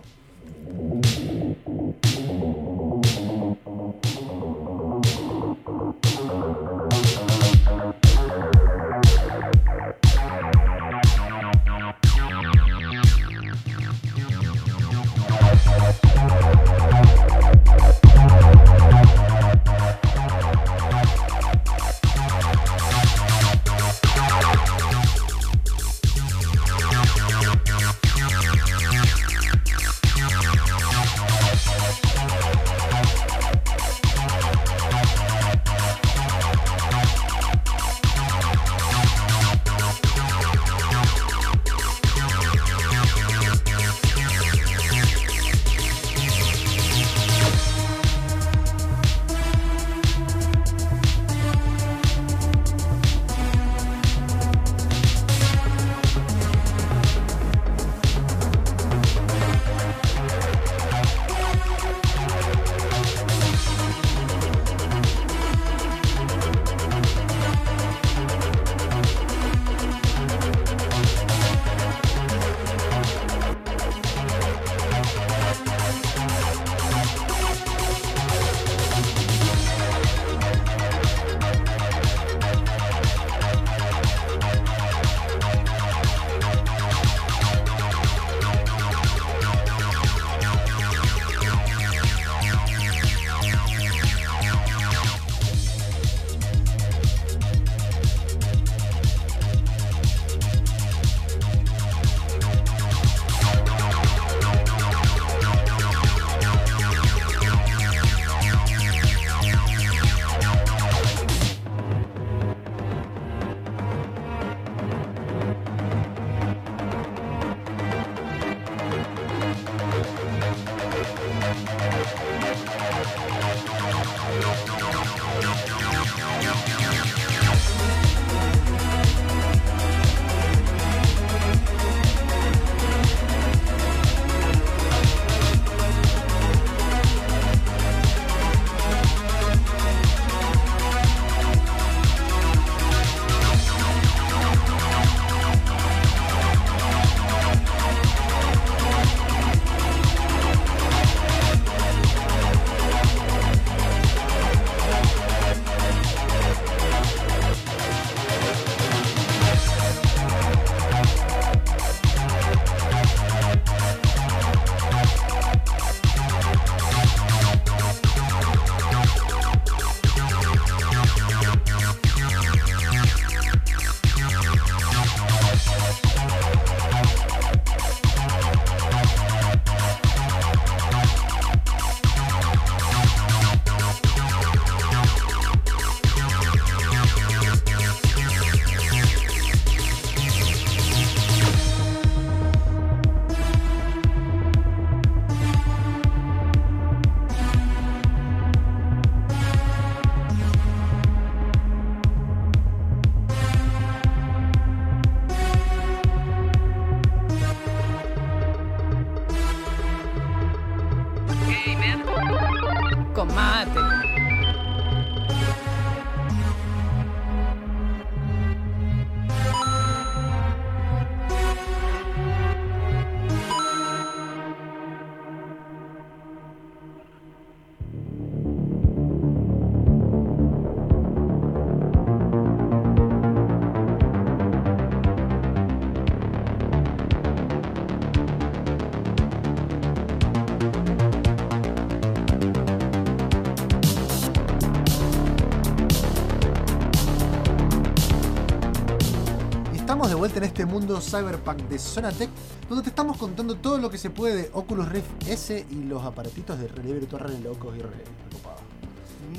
En este mundo cyberpunk de Zonatech, donde te estamos contando todo lo que se puede de Oculus Rift S y los aparatitos de realidad virtual re locos y re recopados.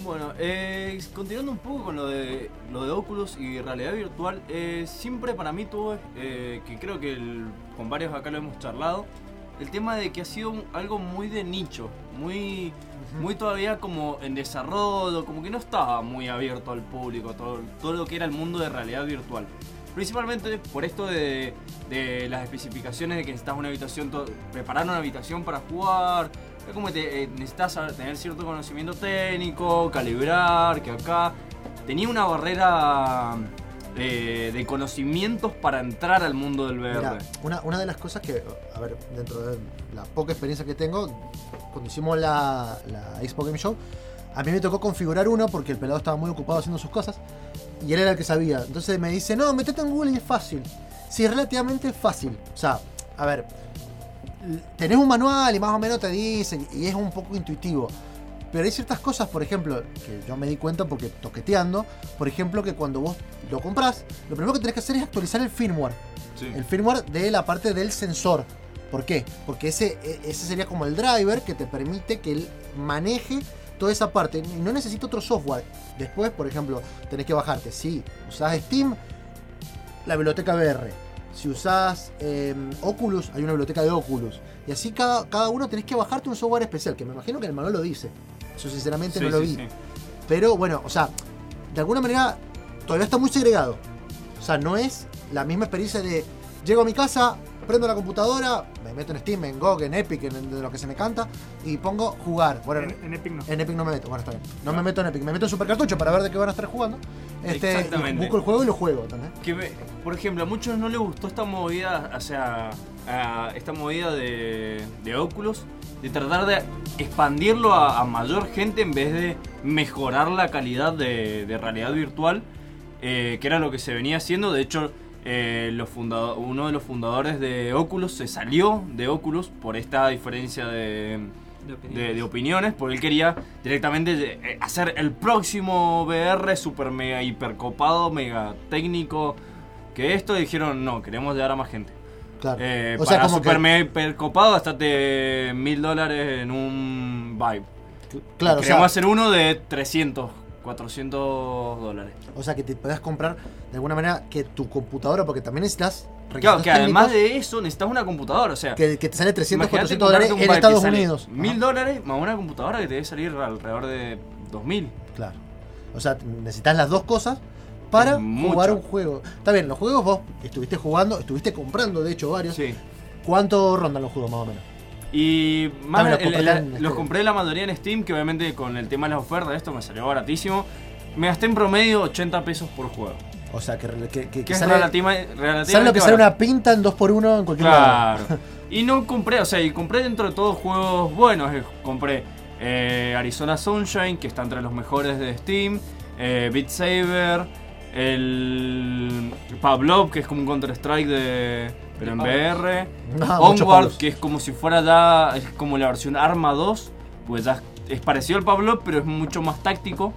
Bueno, eh, continuando un poco con lo de, lo de Oculus y realidad virtual, eh, siempre para mí tuvo, eh, que creo que el- con varios acá lo hemos charlado, el tema de que ha sido un- algo muy de nicho, muy, muy todavía como en desarrollo, como que no estaba muy abierto al público, todo, todo lo que era el mundo de realidad virtual. Principalmente por esto de, de las especificaciones de que necesitas una habitación, preparar una habitación para jugar. Es como que te- eh, necesitas tener cierto conocimiento técnico, calibrar, que acá tenía una barrera eh, de conocimientos para entrar al mundo del VR. Mira, una, una de las cosas que, a ver, dentro de la poca experiencia que tengo, cuando hicimos la, la Expo Game Show, a mí me tocó configurar uno porque el pelado estaba muy ocupado haciendo sus cosas y él era el que sabía. Entonces me dice, no, metete en Google y es fácil. Sí, es relativamente fácil. O sea, a ver, tenés un manual y más o menos te dicen y es un poco intuitivo. Pero hay ciertas cosas, por ejemplo, que yo me di cuenta porque toqueteando, por ejemplo, que cuando vos lo compras, lo primero que tenés que hacer es actualizar el firmware. Sí. El firmware de la parte del sensor. ¿Por qué? Porque ese, e- ese sería como el driver que te permite que él maneje toda esa parte. No necesita otro software. Después, por ejemplo, tenés que bajarte. Si usás Steam, la biblioteca VR. Si usás eh, Oculus, hay una biblioteca de Oculus. Y así cada, cada uno tenés que bajarte un software especial, que me imagino que el manual lo dice. Yo sinceramente Sí, no lo sí, vi. sí. Pero bueno, o sea, de alguna manera todavía está muy segregado. O sea, no es la misma experiencia de llego a mi casa, prendo la computadora, me meto en Steam, en GOG, en Epic, en, en lo que se me canta, y pongo jugar. Bueno, En, en Epic no. en Epic no me meto, bueno, está bien. No me meto en Epic, me meto en Supercartucho para ver de qué van a estar jugando. Este, Exactamente. Busco el juego y lo juego también. Que me- por ejemplo, a muchos no les gustó esta movida, o sea, a- esta movida de, de Oculus, de tratar de expandirlo a, a mayor gente en vez de mejorar la calidad de, de realidad virtual, eh, que era lo que se venía haciendo. De hecho, eh, los fundado- uno de los fundadores de Oculus se salió de Oculus por esta diferencia de, de, de opiniones, porque él quería directamente eh, hacer el próximo VR super mega hipercopado, mega técnico. Que esto dijeron, no, queremos llegar a más gente. Claro. Eh, o sea, para como super que, mega hipercopado, gastate mil dólares en un Vive. claro, o queremos sea, hacer uno de 300, 400 dólares. o sea, que te puedas comprar de alguna manera que tu computadora, porque también necesitas Claro, que además de eso necesitas una computadora, o sea. que, que te sale 300, imagínate 400 dólares en Estados Unidos. Mil dólares más una computadora que te debe salir alrededor de 2000. Claro. O sea, necesitas las dos cosas para mucho. jugar un juego. Está bien, los juegos vos estuviste jugando, estuviste comprando, de hecho, varios. Sí. ¿Cuánto rondan los juegos más o menos? Y más Ah, los el- compré la mayoría en Steam, que obviamente con el tema de las ofertas, esto me salió baratísimo. Me gasté en promedio 80 pesos por juego. O sea, que, que, que- que es sale, relativa- relativamente sale lo que sale una pinta en 2x1 en cualquier lado. Claro. Y no compré, o sea, y compré dentro de todos juegos buenos. eh, Compré eh, Arizona Sunshine, que está entre los mejores de Steam. Eh, Beat Saber. El Pavlov, que es como un Counter-Strike de. Pero en VR. Ah, Onward, Pavlos. que es como si fuera ya. Es como la versión Arma 2. Pues ya es parecido al Pavlov, pero es mucho más táctico.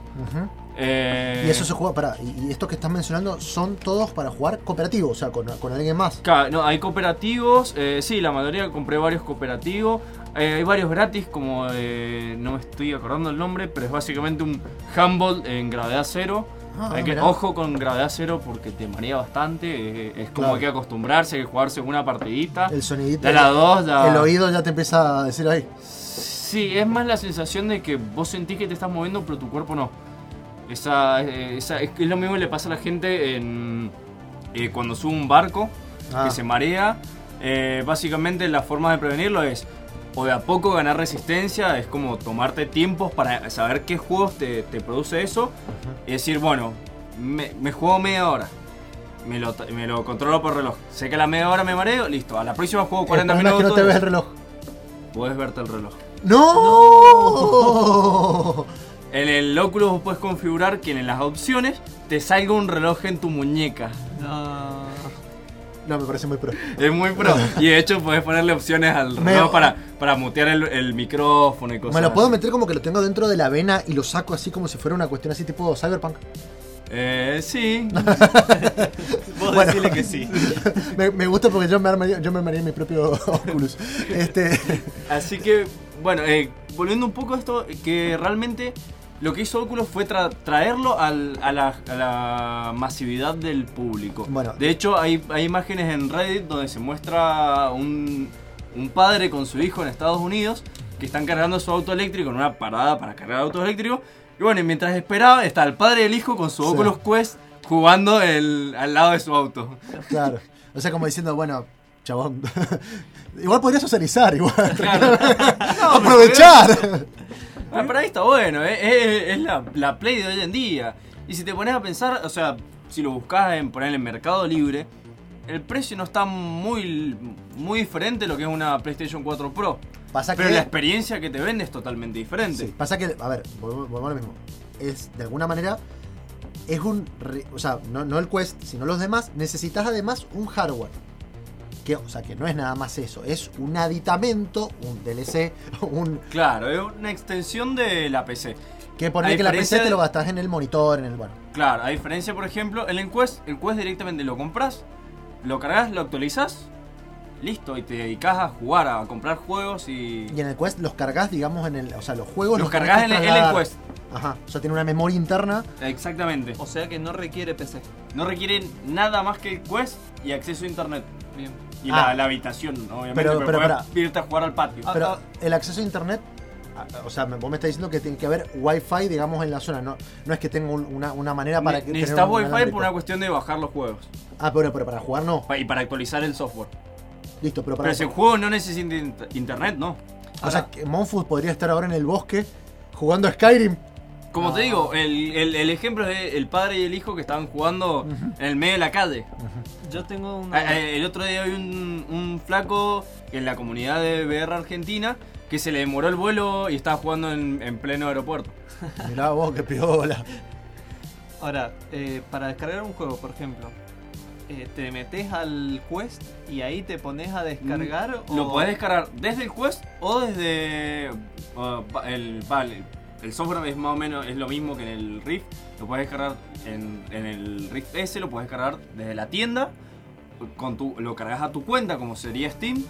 Eh, Y eso se juega para. Y, estos que estás mencionando son todos para jugar cooperativo, o sea, con, con alguien más. Claro, no, hay cooperativos, eh, sí, la mayoría compré varios cooperativos. Eh, hay varios gratis, como no me estoy acordando el nombre, pero es básicamente un handball en gravedad cero. Ah, hay que, mirá. ojo con gravedad cero porque te marea bastante. eh, es como Claro. hay que acostumbrarse, hay que jugarse una partidita. El sonidito. De la dos, ya- El oído ya te empieza a decir ahí. Sí, es más la sensación de que vos sentís que te estás moviendo, pero tu cuerpo no. Esa, eh, esa- es, es lo mismo que le pasa a la gente en, eh, cuando sube un barco, Ah. que se marea. Eh, básicamente la forma de prevenirlo es o de a poco ganar resistencia, es como tomarte tiempos para saber qué juegos te, te produce eso. Y decir, bueno, me, me juego media hora. Me lo, me lo controlo por reloj. Sé que a la media hora me mareo, listo. A la próxima juego 40 el problema minutos. es que no te ves el reloj. Puedes verte el reloj. ¡No! En el Oculus vos puedes configurar que en las opciones te salga un reloj en tu muñeca. No, me parece muy pro. Es muy pro. Y de hecho puedes ponerle opciones al Me- reloj para, para mutear el, el micrófono y cosas Me lo puedo así. meter como que lo tengo dentro de la vena y lo saco así como si fuera una cuestión así tipo cyberpunk. Eh, sí. Vos Bueno. decirle que sí. me, me gusta porque yo me armaría, yo me armaría mi propio Oculus. Este, Así que, bueno, eh, volviendo un poco a esto, que realmente lo que hizo Oculus fue tra- traerlo al- a, la, a la masividad del público. Bueno. de hecho, hay, hay imágenes en Reddit donde se muestra un, un padre con su hijo en Estados Unidos que están cargando su auto eléctrico en una parada para cargar autos eléctricos. Y bueno, y mientras esperaba, está el padre y el hijo con su Sí. Oculus Quest jugando el, al lado de su auto. Claro. O sea, como diciendo, bueno, chabón. igual podría socializar, igual. Claro. Aprovechar. Ah, pero ahí está bueno, eh, eh, es la, la Play de hoy en día. Y si te pones a pensar, o sea, si lo buscas en poner en Mercado Libre, el precio no está muy, muy diferente de lo que es una PlayStation 4 Pro. Pasa pero que- la experiencia que te vende es totalmente diferente. Sí, pasa que, a ver, volvemos a lo mismo. Es, de alguna manera, es un. o sea, no, no el Quest, sino los demás. Necesitas además un hardware. Que, o sea, que no es nada más eso. Es un aditamento, un DLC, un. Claro, es una extensión de la PC. Que poner A que la PC te lo gastas en el monitor, en el. Bueno. Claro, a diferencia, por ejemplo, el Quest, el Quest directamente lo compras, lo cargas, lo actualizas, listo, y te dedicas a jugar, a comprar juegos y. Y en el Quest los cargas, digamos, en el. O sea, los juegos Los tenés cargas en el- en el. Quest. Ajá. O sea, tiene una memoria interna. Exactamente. O sea que no requiere PC. No requieren nada más que el Quest y acceso a internet. Bien. Y Ah. la, la habitación, obviamente. Pero- Pero, irte a jugar al patio. Pero el acceso a internet. ah, O sea, vos me estás diciendo que tiene que haber wifi, digamos, en la zona. No, no es que tenga un- una, una manera para que. Necesitas tener un Wi-Fi por una cuestión de bajar los juegos. Ah, pero, pero para jugar no. Y para actualizar el software. Listo, pero para. Pero si el juego no necesita int- internet, no. o sea, que Monfus podría estar ahora en el bosque jugando a Skyrim. Como te digo, el, el- el ejemplo es el padre y el hijo que estaban jugando en el medio de la calle. Yo tengo una. Ah, eh, El otro día vi un, un flaco en la comunidad de VR Argentina que se le demoró el vuelo y estaba jugando en, en pleno aeropuerto. Mirá vos, qué piola. Ahora, eh, para descargar un juego, por ejemplo, eh, te metes al Quest y ahí te pones a descargar. Mm, Lo o... podés descargar desde el Quest o desde uh, el vale. El software es más o menos es lo mismo que en el Rift. Lo puedes descargar en, en el Rift S, lo puedes descargar desde la tienda. Con tu, lo cargas a tu cuenta como sería Steam.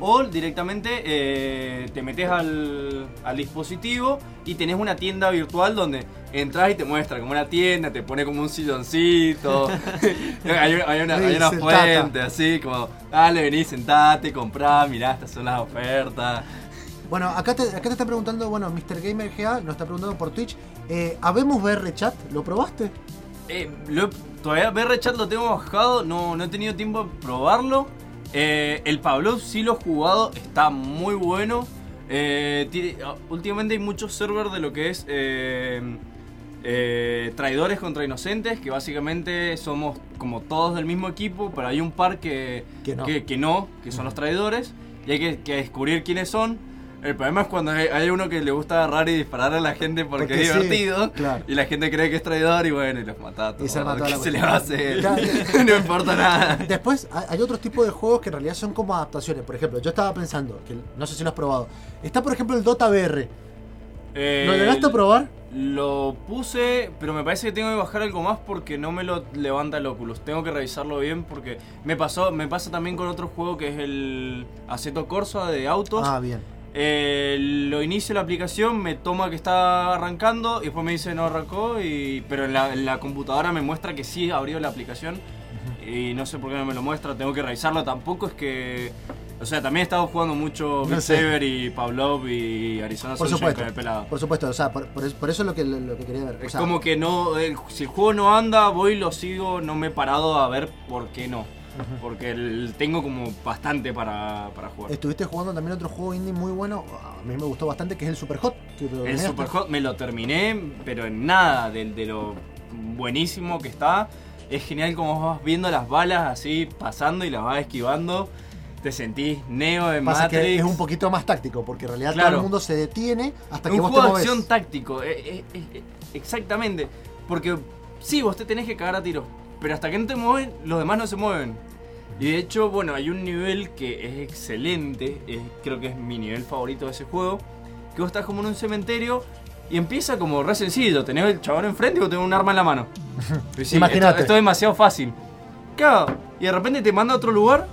O directamente eh, te metes al, al dispositivo y tenés una tienda virtual donde entras y te muestra como una tienda, te pone como un silloncito. hay, hay una, hay una fuente, así como, dale, vení, sentate, comprá, mirá, estas son las ofertas. Bueno, acá te, acá te está preguntando, bueno, Mr. Gamer GA nos está preguntando por Twitch. Eh, ¿Habemos VR Chat? ¿Lo probaste? Eh, lo todavía VR Chat lo tengo bajado, no, no he tenido tiempo de probarlo. Eh, el Pablo sí lo he jugado, está muy bueno. Eh, tiene- últimamente hay muchos servers de lo que es traidores contra inocentes, que básicamente somos como todos del mismo equipo, pero hay un par que, Que no. que, que no, que son los traidores, y hay que, que descubrir quiénes son. El problema es cuando hay, hay uno que le gusta agarrar y disparar a la gente porque, Porque es sí, divertido. claro. Y la gente cree que es traidor y bueno, y los mata a todos. Y se ¿Qué se le va a hacer? Claro. no importa nada. Después hay otros tipos de juegos que en realidad son como adaptaciones. Por ejemplo, yo estaba pensando, que no sé si lo has probado. Está por ejemplo el Dota VR. Eh, ¿Lo llegaste a probar? Lo puse, pero me parece que tengo que bajar algo más porque no me lo levanta el Oculus. Tengo que revisarlo bien porque me pasó, me pasa también con otro juego que es el Aceto Corsa de autos. Ah, bien. Eh, lo inicio la aplicación, me toma que está arrancando y después me dice no arrancó, y, pero en la, en la computadora me muestra que sí abrió la aplicación y no sé por qué no me lo muestra, tengo que revisarlo. Tampoco es que. O sea, también he estado jugando mucho No Beat sé. Saber y Pavlov y Arizona Por supuesto. con el pelado. Por supuesto, o sea, por, por eso, por eso es lo que, lo que quería ver. O Es sea, como que no. el- si el juego no anda, voy, lo sigo, no me he parado a ver por qué no. Porque el- tengo como bastante para, para jugar. Estuviste jugando también otro juego indie muy bueno. A mí me gustó bastante, que es el Superhot. que lo El terminaste. Superhot me lo terminé, pero en nada de, de lo buenísimo que está. Es genial como vas viendo las balas así pasando y las vas esquivando. Te sentís Neo Pasa Matrix. que es un poquito más táctico, porque en realidad todo el mundo se detiene hasta que un vos te juego de acción táctico, eh, eh, eh, exactamente. Porque sí, vos te tenés que cagar a tiro, pero hasta que no te mueven, los demás no se mueven. Y de hecho, bueno, hay un nivel que es excelente, es- creo que es mi nivel favorito de ese juego, que vos estás como en un cementerio y empieza como re sencillo, tenés el chabón enfrente y vos tenés un arma en la mano. Sí, Imagínate. Esto, esto es demasiado fácil. Claro, y de repente te manda a otro lugar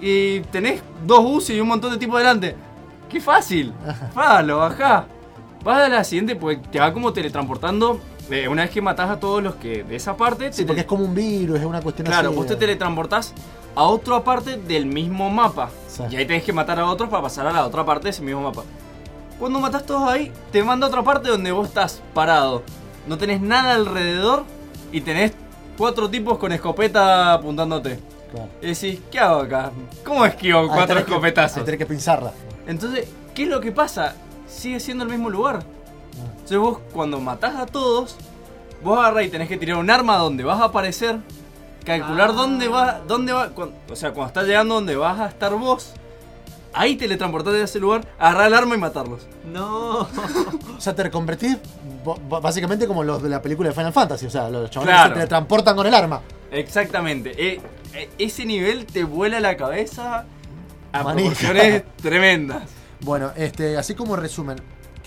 y tenés dos UCI y un montón de tipos delante. ¡Qué fácil! Va, lo bajás. Vas a la siguiente, pues te va como teletransportando. Eh, una vez que matás a todos los que de esa parte, Sí, te- porque es como un virus, es una cuestión claro, así. vos te teletransportás a otra parte del mismo mapa. Sí. Y ahí tenés que matar a otros para pasar a la otra parte de ese mismo mapa. Cuando matas todos ahí, te manda a otra parte donde vos estás parado. No tenés nada alrededor y tenés cuatro tipos con escopeta apuntándote. Claro. Y decís, ¿qué hago acá? ¿Cómo esquivo cuatro que- escopetazos? tenés que pinzarla. Entonces, ¿qué es lo que pasa? Sigue siendo el mismo lugar. Entonces vos cuando matás a todos, vos agarrás y tenés que tirar un arma donde vas a aparecer, calcular dónde va, dónde va, o sea, cuando estás llegando donde vas a estar vos, ahí teletransportate a ese lugar, agarrar el arma y matarlos. No. O sea, te reconvertís básicamente como los de la película de Final Fantasy. O sea, los chavales Claro. se teletransportan con el arma. Exactamente. E- e- ese nivel te vuela la cabeza a proporciones tremendas. Bueno, este, así como resumen,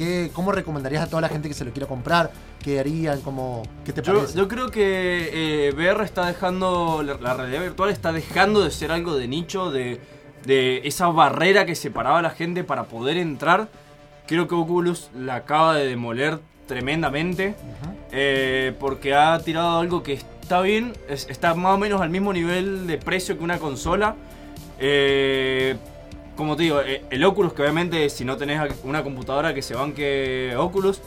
¿qué, ¿cómo recomendarías a toda la gente que se lo quiera comprar? ¿Qué harían? ¿Cómo, ¿Qué te parece? yo creo que eh, VR está dejando, la, la realidad virtual está dejando de ser algo de nicho, de, de esa barrera que separaba a la gente para poder entrar. Creo que Oculus la acaba de demoler tremendamente, eh, porque ha tirado algo que está bien, es- está más o menos al mismo nivel de precio que una consola. Eh, como te digo, eh, el Oculus, que obviamente si no tenés una computadora que se banque Oculus,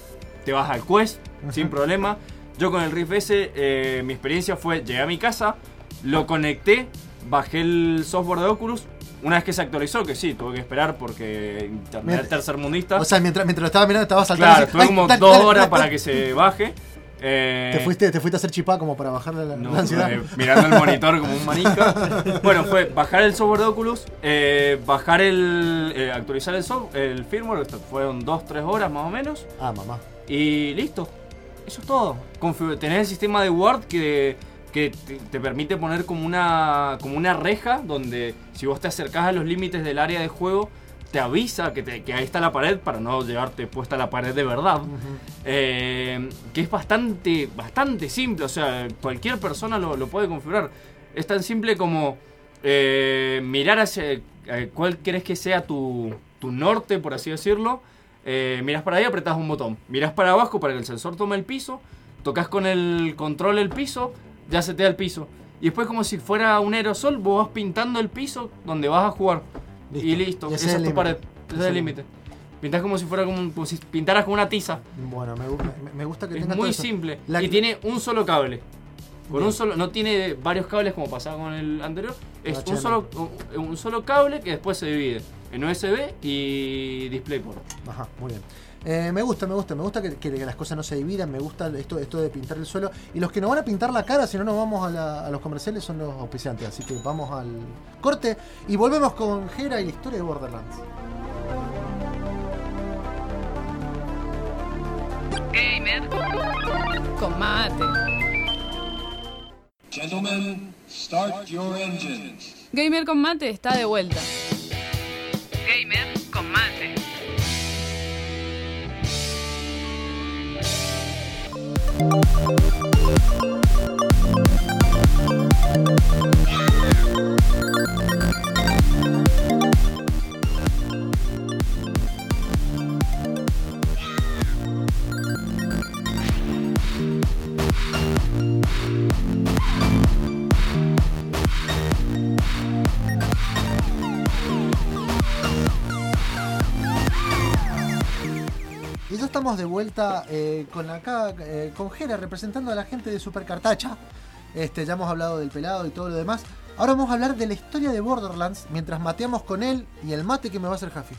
te vas al Quest sin problema. Yo con el Rift S, eh, mi experiencia fue, llegué a mi casa, lo conecté, bajé el software de Oculus. Una vez que se actualizó, que sí, tuve que esperar porque internet tercermundista. O sea, mientras, mientras lo estaba mirando, estabas saltando. claro, así, tuve ¡ay, como dale, dos dale, horas dale, para que se baje. Eh, ¿Te fuiste, ¿Te fuiste a hacer chipá como para bajar la, no, la ansiedad? eh, mirando el monitor como un manica. bueno, fue bajar el software de Oculus, eh, bajar el. actualizar el, software, el firmware, fueron 2-3 horas más o menos. Ah, mamá. Y listo. Eso es todo. Confi- tenés el sistema de Word que, que te, te permite poner como una, como una reja donde si vos te acercás a los límites del área de juego, te avisa que, te- que ahí está la pared para no llevarte puesta la pared de verdad. Eh, que es bastante, bastante simple. O sea, cualquier persona lo, lo puede configurar. Es tan simple como eh, mirar hacia eh, cuál querés que sea tu, tu norte, por así decirlo. Mirás para ahí, apretás un botón. Mirás para abajo para que el sensor tome el piso. Tocas con el control el piso, ya se te da el piso. Y después como si fuera un aerosol, vos vas pintando el piso donde vas a jugar. Y listo, Y ese esa es el tu pared. Ese es el límite. Pintás como si fuera como, un- como si pintaras con una tiza. Bueno, me, me- me gusta que Es tenga todo muy eso. simple. La- Y tiene un solo cable. Con Bien. un solo, no tiene varios cables como pasaba con el anterior. Es un solo, un solo cable que después se divide en USB y DisplayPort. Ajá, muy bien. Eh, me gusta, me gusta, me gusta que, que las cosas no se dividan, me gusta esto, esto de pintar el suelo. Y los que nos van a pintar la cara, si no nos vamos a, la- a los comerciales, son los auspiciantes. Así que vamos al corte y volvemos con Jera y la historia de Borderlands. Gamer con mate. Gentlemen, start your engines. Gamer con mate está de vuelta. Gamer con mate. Thank you. Y ya estamos de vuelta eh, con acá, eh, con Jera, representando a la gente de Super Cartacha. Este, ya hemos hablado del pelado y todo lo demás. Ahora vamos a hablar de la historia de Borderlands mientras mateamos con él y el mate que me va a hacer Jaffi.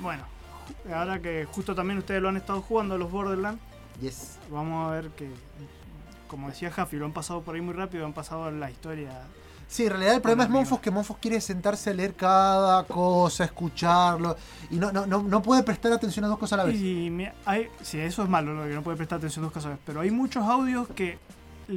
Bueno, ahora que justo también ustedes lo han estado jugando los Borderlands, Yes. vamos a ver que, como decía Jaffi, lo han pasado por ahí muy rápido, han pasado la historia. Sí, en realidad el problema es Monfos, que Monfos quiere sentarse a leer cada cosa, escucharlo, y no, no, no, no puede prestar atención a dos cosas a la vez. Y mira, hay, sí, eso es malo, lo que no puede prestar atención a dos cosas, a la vez, pero hay muchos audios que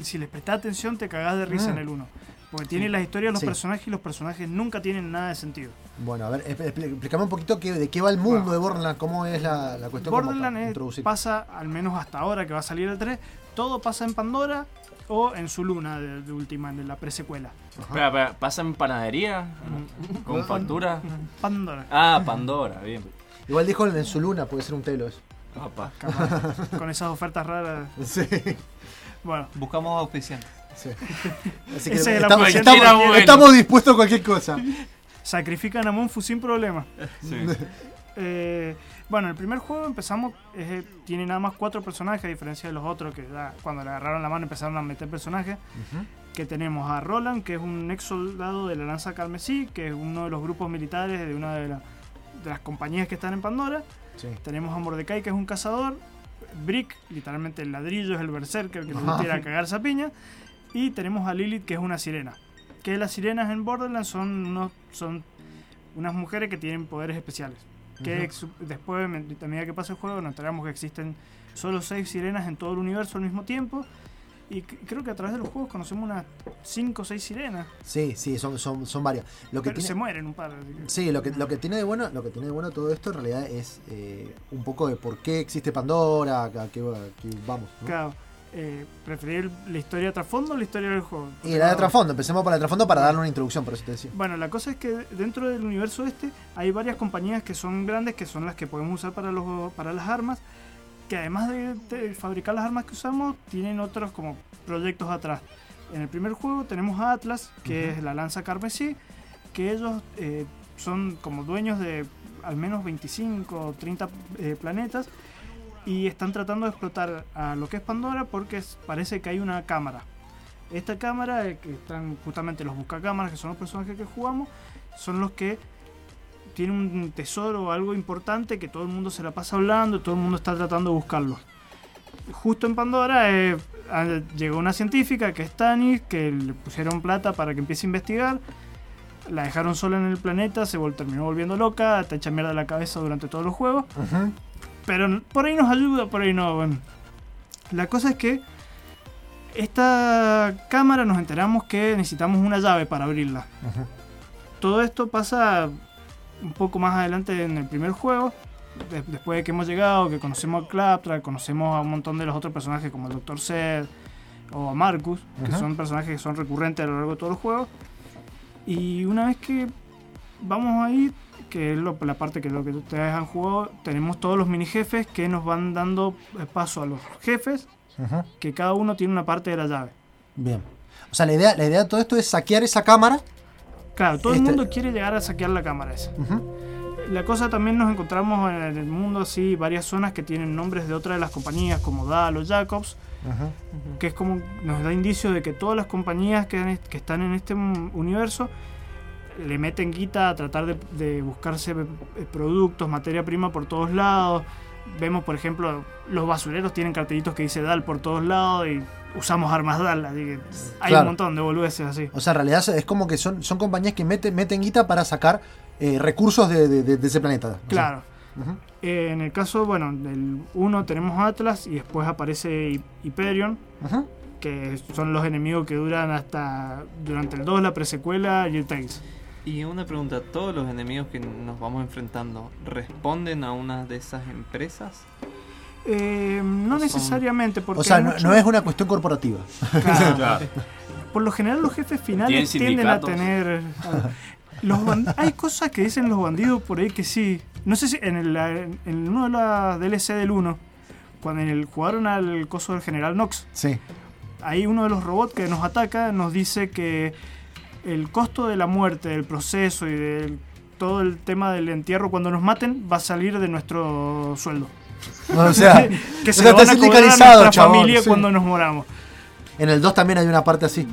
si les prestas atención te cagás de risa Ah. en el uno. Porque tiene las historias de los Sí. personajes y los personajes nunca tienen nada de sentido. Bueno, a ver, expl- expl- explícame un poquito qué- de qué va el mundo de Borderlands, cómo es la, la cuestión. Borderlands pasa, al menos hasta ahora que va a salir el 3, todo pasa en Pandora o en su luna de, de última, de la presecuela. Espera, espera, ¿pasa en panadería? ¿Con factura? Pandora. Ah, Pandora, bien. Igual dijo en su luna, puede ser un telo eso. Papá. Capaz, con esas ofertas raras. Sí. Bueno, Buscamos auspiciantes. Sí. Así que Ese es el estamos, auspiciante estamos- quiere. estamos dispuestos a cualquier cosa. sacrifican a Monfu sin problema. Sí. Eh, bueno, el primer juego empezamos, eh, tiene nada más cuatro personajes, a diferencia de los otros que ya cuando le agarraron la mano empezaron a meter personajes. Que tenemos a Roland, que es un ex soldado de la Lanza Carmesí, que es uno de los grupos militares de una de, la- de las compañías que están en Pandora. Sí. Tenemos a Mordecai, que es un cazador. Brick, literalmente el ladrillo, es el berserker que nos tira a cagarse a piña. Y tenemos a Lilith, que es una sirena. Que las sirenas en Borderlands son, unos, son unas mujeres que tienen poderes especiales. Que Ujú. ex- después, a medida que pasa el juego, nos enteramos que existen solo seis sirenas en todo el universo al mismo tiempo. Y creo que a través de los juegos conocemos unas 5 o 6 sirenas. Sí, sí, son, son, son varias. Lo que Pero tiene- se mueren un par. Sí, lo que, lo que tiene de bueno, lo que tiene de bueno todo esto en realidad es eh, un poco de por qué existe Pandora, a qué, a qué vamos. ¿no? Claro. Eh, ¿Preferir la historia de trasfondo o la historia del juego? Y la de trasfondo, empecemos por la de trasfondo para darle una introducción, por eso te decía. Bueno, la cosa es que dentro del universo este hay varias compañías que son grandes, que son las que podemos usar para, los, para las armas, que además de, de fabricar las armas que usamos, tienen otros como proyectos atrás. En el primer juego tenemos a Atlas, que Ujú. es la lanza carmesí, que ellos eh, son como dueños de al menos 25 o 30 eh, planetas y están tratando de explotar a lo que es Pandora porque parece que hay una cámara. Esta cámara, eh, que están justamente los buscacámaras, que son los personajes que jugamos, son los que tienen un tesoro o algo importante que todo el mundo se la pasa hablando, todo el mundo está tratando de buscarlo. Justo en Pandora eh, llegó una científica que es Tanis, que le pusieron plata para que empiece a investigar. La dejaron sola en el planeta, se vol- terminó volviendo loca, está hecha mierda la cabeza durante todos los juegos. Pero por ahí nos ayuda, por ahí no. bueno. La cosa es que esta cámara nos enteramos que necesitamos una llave para abrirla. Todo esto pasa un poco más adelante en el primer juego. de- después de que hemos llegado, que conocemos a Claptrap, conocemos a un montón de los otros personajes como el Dr. Zed o a Marcus, que son personajes que son recurrentes a lo largo de todos los juegos. Y una vez que vamos ahí, que es lo- la parte que lo que ustedes han jugado, tenemos todos los mini jefes que nos van dando eh, paso a los jefes, que cada uno tiene una parte de la llave. Bien. O sea, la idea, la idea de todo esto es saquear esa cámara. Claro, todo Este- el mundo quiere llegar a saquear la cámara esa. La cosa también nos encontramos en el mundo así, varias zonas que tienen nombres de otras de las compañías como Dahl o Jacobs, que es como nos da indicio de que todas las compañías que, están en este universo le meten guita a tratar de, de buscarse eh, productos, materia prima por todos lados. Vemos, por ejemplo, los basureros tienen cartelitos que dice DAL por todos lados y usamos armas DAL, así que hay Claro. un montón de boludeces así. O sea, en realidad es como que son, son compañías que meten, meten guita para sacar eh, recursos de, de- ese planeta. Claro. Eh, en el caso, bueno, del 1 tenemos Atlas y después aparece Hy- Hyperion, que son los enemigos que duran hasta durante el 2, la presecuela y el Tales. Y una pregunta, ¿todos los enemigos que nos vamos enfrentando responden a una de esas empresas? Eh, no son- necesariamente, porque O sea, hay no, mucho- no es una cuestión corporativa. Claro. Claro. Por lo general los jefes ¿Tienen finales tienden a tener... Los hay cosas que dicen los bandidos por ahí que sí. No sé si en, el, en uno de las DLC del 1, cuando en el, jugaron al coso del general Nox, Sí. ahí uno de los robots que nos ataca nos dice que el costo de la muerte, del proceso y del todo el tema del entierro cuando nos maten va a salir de nuestro sueldo. O sea, que o se sea, lo van a cobrar a nuestra chabón, familia sí. cuando nos moramos. En el 2 también hay una parte así.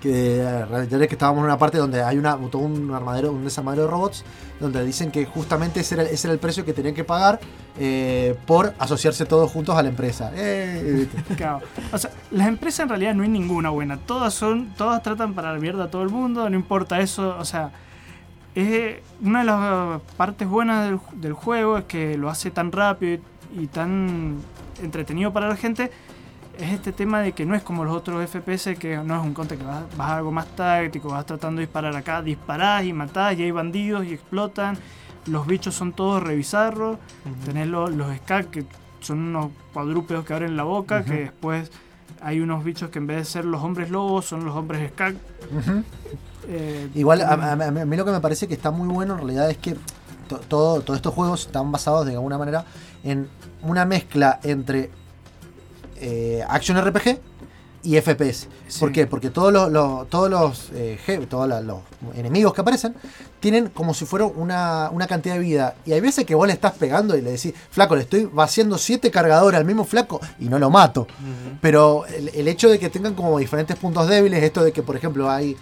Que eh, reiteré que estábamos en una parte donde hay una, todo un armadero, un desarmadero de robots, donde dicen que justamente ese era, ese era el precio que tenían que pagar eh, por asociarse todos juntos a la empresa. Eh, las empresas en realidad no hay ninguna buena. Todas son, todas tratan para la mierda a todo el mundo, no importa eso. O sea, es una de las partes buenas del, juego es que lo hace tan rápido y tan entretenido para la gente. Es este tema de que no es como los otros FPS, que no es un conte que vas, vas a algo más táctico, vas tratando de disparar acá, disparás y matás y hay bandidos y explotan. Los bichos son todos revisarros. Tenés los, los que son unos cuadrúpedos que abren la boca, que después hay unos bichos que en vez de ser los hombres lobos son los hombres. Ujú. Eh, Igual, a, tienen- a- a mí lo que me parece que está muy bueno en realidad es que to- todo, todos estos juegos están basados de alguna manera en una mezcla entre eh, Action RPG y FPS. ¿Por qué? Porque todos los, los- todos los, eh, todos la- los enemigos que aparecen tienen como si fuera una, una cantidad de vida. Y hay veces que vos le estás pegando y le decís, flaco, le estoy vaciando siete cargadores al mismo flaco y no lo mato. Pero el, el hecho de que tengan como diferentes puntos débiles, esto de que, por ejemplo, hay.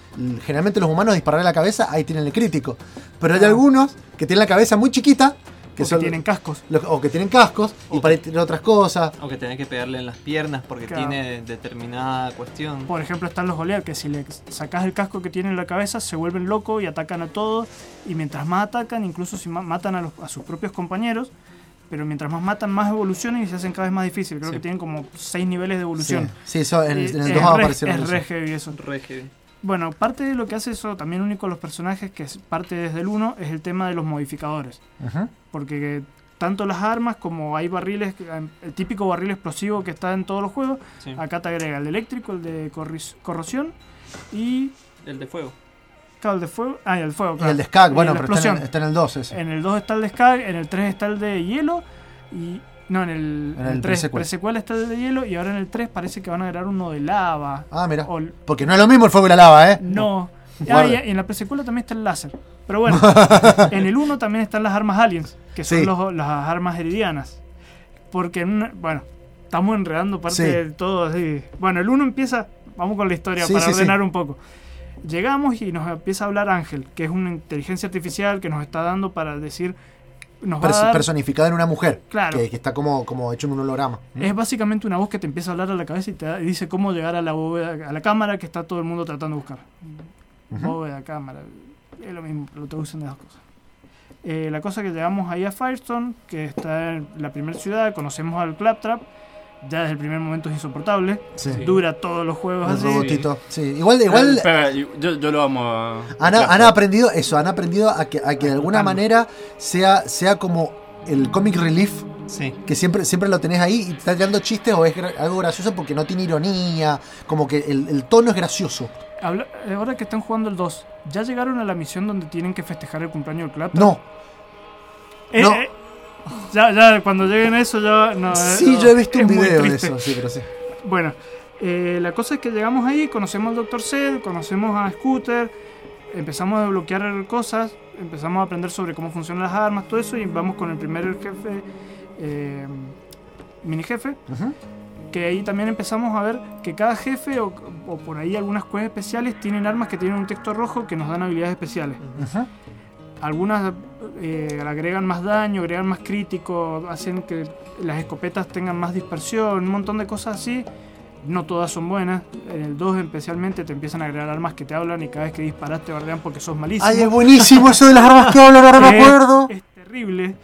Generalmente los humanos disparar a la cabeza, ahí tienen el crítico. Pero hay algunos que tienen la cabeza muy chiquita. Que O que tienen cascos. lo- o que tienen cascos y para tirar otras cosas. O que tenés que pegarle en las piernas porque Claro. tiene determinada cuestión. Por ejemplo, están los Goliath, que si le sacas el casco que tiene en la cabeza, se vuelven locos y atacan a todos. Y mientras más atacan, incluso si ma- matan a, los- a sus propios compañeros, pero mientras más matan, más evolucionan y se hacen cada vez más difícil. Creo Sí. que tienen como seis niveles de evolución. Sí, sí, eso en el- Y en el es 2 va a re- aparecer Es eso. re heavy eso. Re heavy. Bueno, parte de lo que hace eso también único a los personajes, que es parte desde el 1, es el tema de los modificadores. Porque tanto las armas como hay barriles, que- el típico barril explosivo que está en todos los juegos, Sí. acá te agrega el de eléctrico, el de corrosión y... El de fuego. Claro, el de fuego. Ah, y el de fuego. Y claro. el de Skag, Y bueno, pero está en, el, explosión. está en el 2 ese. En el 2 está el de Skag, en el 3 está el de hielo y... No, en el, En el el 3 pre-sequel. pre-sequel está el de hielo y ahora en el 3 parece que van a agregar uno de lava. Ah, mira. O Porque no es lo mismo el fuego y la lava, ¿eh? No. Ah, y en la presecuela también está el láser. Pero bueno, en el 1 también están las armas aliens, que son Sí. los- las armas heridianas. Porque, bueno, estamos enredando parte Sí. de todo así. Bueno, el 1 empieza, vamos con la historia Sí, para ordenar un poco. Llegamos y nos empieza a hablar Ángel, que es una inteligencia artificial que nos está dando para decir... Nos va a Pers- dar- personificada en una mujer. Claro. Que, que está como, como hecho en un holograma. es básicamente una voz que te empieza a hablar a la cabeza y te da- y dice cómo llegar a la bóveda, a la cámara que está todo el mundo tratando de buscar. Ujú. Bóveda, cámara, es lo mismo, lo traducen de las cosas. Eh, la cosa que llegamos ahí a Firestone, que está en la primera ciudad, conocemos al Claptrap, ya desde el primer momento es insoportable, Sí. dura todos los juegos El así. robotito. Sí. Igual, igual Eh, espera, yo, yo lo amo. a- han, han aprendido eso, han aprendido a que, a que de alguna manera sea, sea como el comic relief. Sí. Que siempre, siempre lo tenés ahí y te está tirando chistes o es algo gracioso porque no tiene ironía. Como que el, el tono es gracioso. Habla- eh, ahora que están jugando el 2, ¿ya llegaron a la misión donde tienen que festejar el cumpleaños del Claptrap? No. Eh, no. eh, ya, ya, cuando lleguen a eso ya... No, eh, Sí, no, yo he visto un video de eso, sí, pero sí. Bueno, eh, la cosa es que llegamos ahí, conocemos al Dr. Zed, conocemos a Scooter, empezamos a desbloquear cosas, empezamos a aprender sobre cómo funcionan las armas, todo eso, y vamos con el primer jefe, eh, mini jefe, Ujú. que ahí también empezamos a ver que cada jefe o, o por ahí algunas quests especiales tienen armas que tienen un texto rojo que nos dan habilidades especiales. Ujú. Algunas eh, agregan más daño, agregan más crítico, hacen que las escopetas tengan más dispersión, un montón de cosas así. No todas son buenas. En el 2 especialmente te empiezan a agregar armas que te hablan y cada vez que disparas te bardean porque sos malísimo. Ay, es buenísimo eso de las armas que hablan, ahora me Es- acuerdo. Es terrible.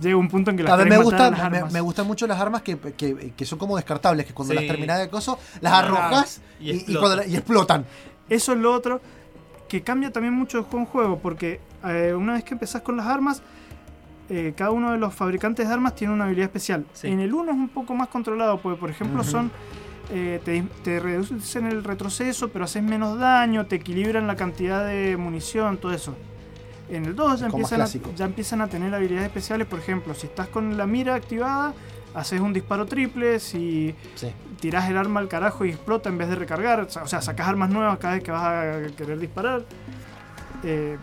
Llega un punto en que las A ver, me, gusta, las me, armas. me gustan mucho las armas que, que, que son como descartables, que cuando Sí. las terminás de coso, las arrojas Y y, y explotan. cuando la- y explotan. Eso es lo otro que cambia también mucho en juego, porque eh, una vez que empezás con las armas, eh, cada uno de los fabricantes de armas tiene una habilidad especial. Sí. En el 1 es un poco más controlado, porque por ejemplo son... eh, te, te reducen el retroceso, pero haces menos daño, te equilibran la cantidad de munición, todo eso. En el 2 ya empiezan, a, ya empiezan a tener habilidades especiales, por ejemplo, si estás con la mira activada, haces un disparo triple, si Sí. tirás el arma al carajo y explota en vez de recargar. O sea, o sea, sacas armas nuevas cada vez que vas a querer disparar. Eh,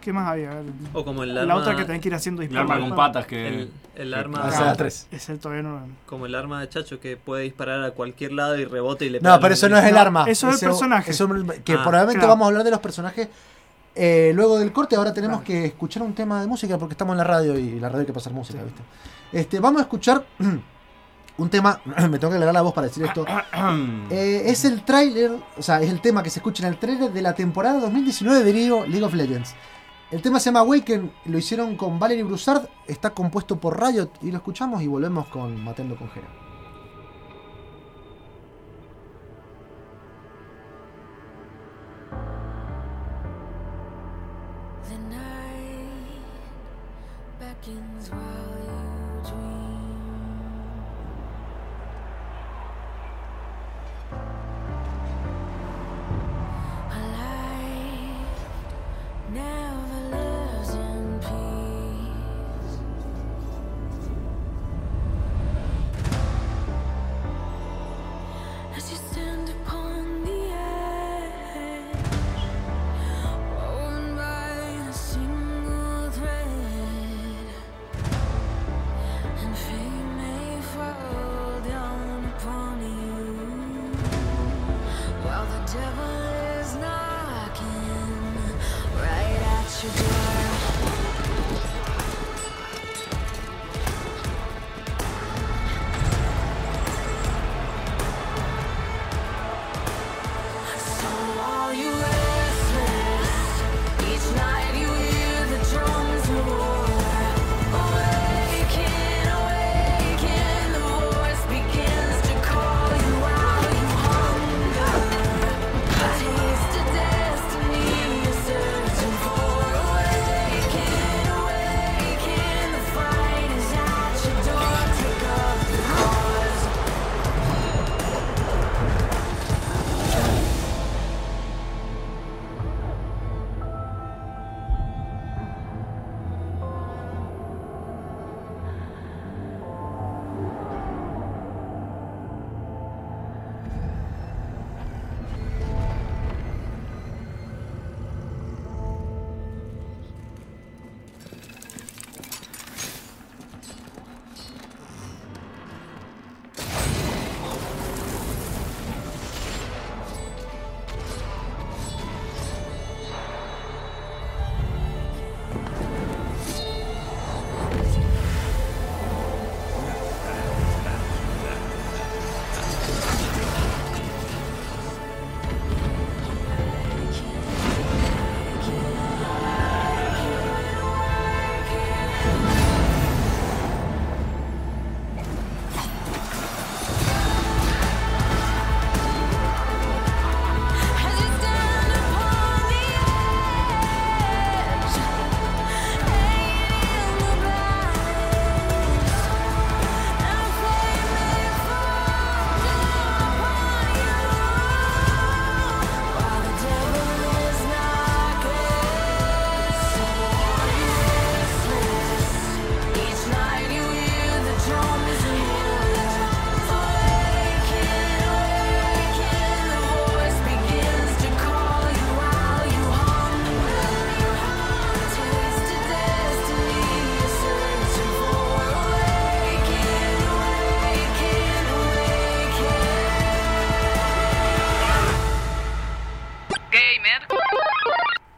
¿Qué más había? O como el la arma. otra que tenés que ir haciendo El disparos. arma con patas que. El, el arma. Ah, es la. Ese todavía no. Como el arma de Chacho que puede disparar a cualquier lado y rebote y le No, pega pero al eso no es el No, arma. eso es el personaje. eso- que Ah, probablemente claro. vamos a hablar de los personajes eh, luego del corte. Ahora tenemos que escuchar un tema de música porque estamos en la radio y la radio hay que pasar música, ¿viste? Este, vamos a escuchar un tema. me tengo que alegrar la voz para decir esto. Eh, es el tráiler, o sea, es el tema que se escucha en el tráiler de la temporada 2019 de League of Legends. El tema se llama Awaken, lo hicieron con Valerie Broussard, está compuesto por Riot y lo escuchamos y volvemos con Matendo con Jera.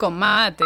Con mate.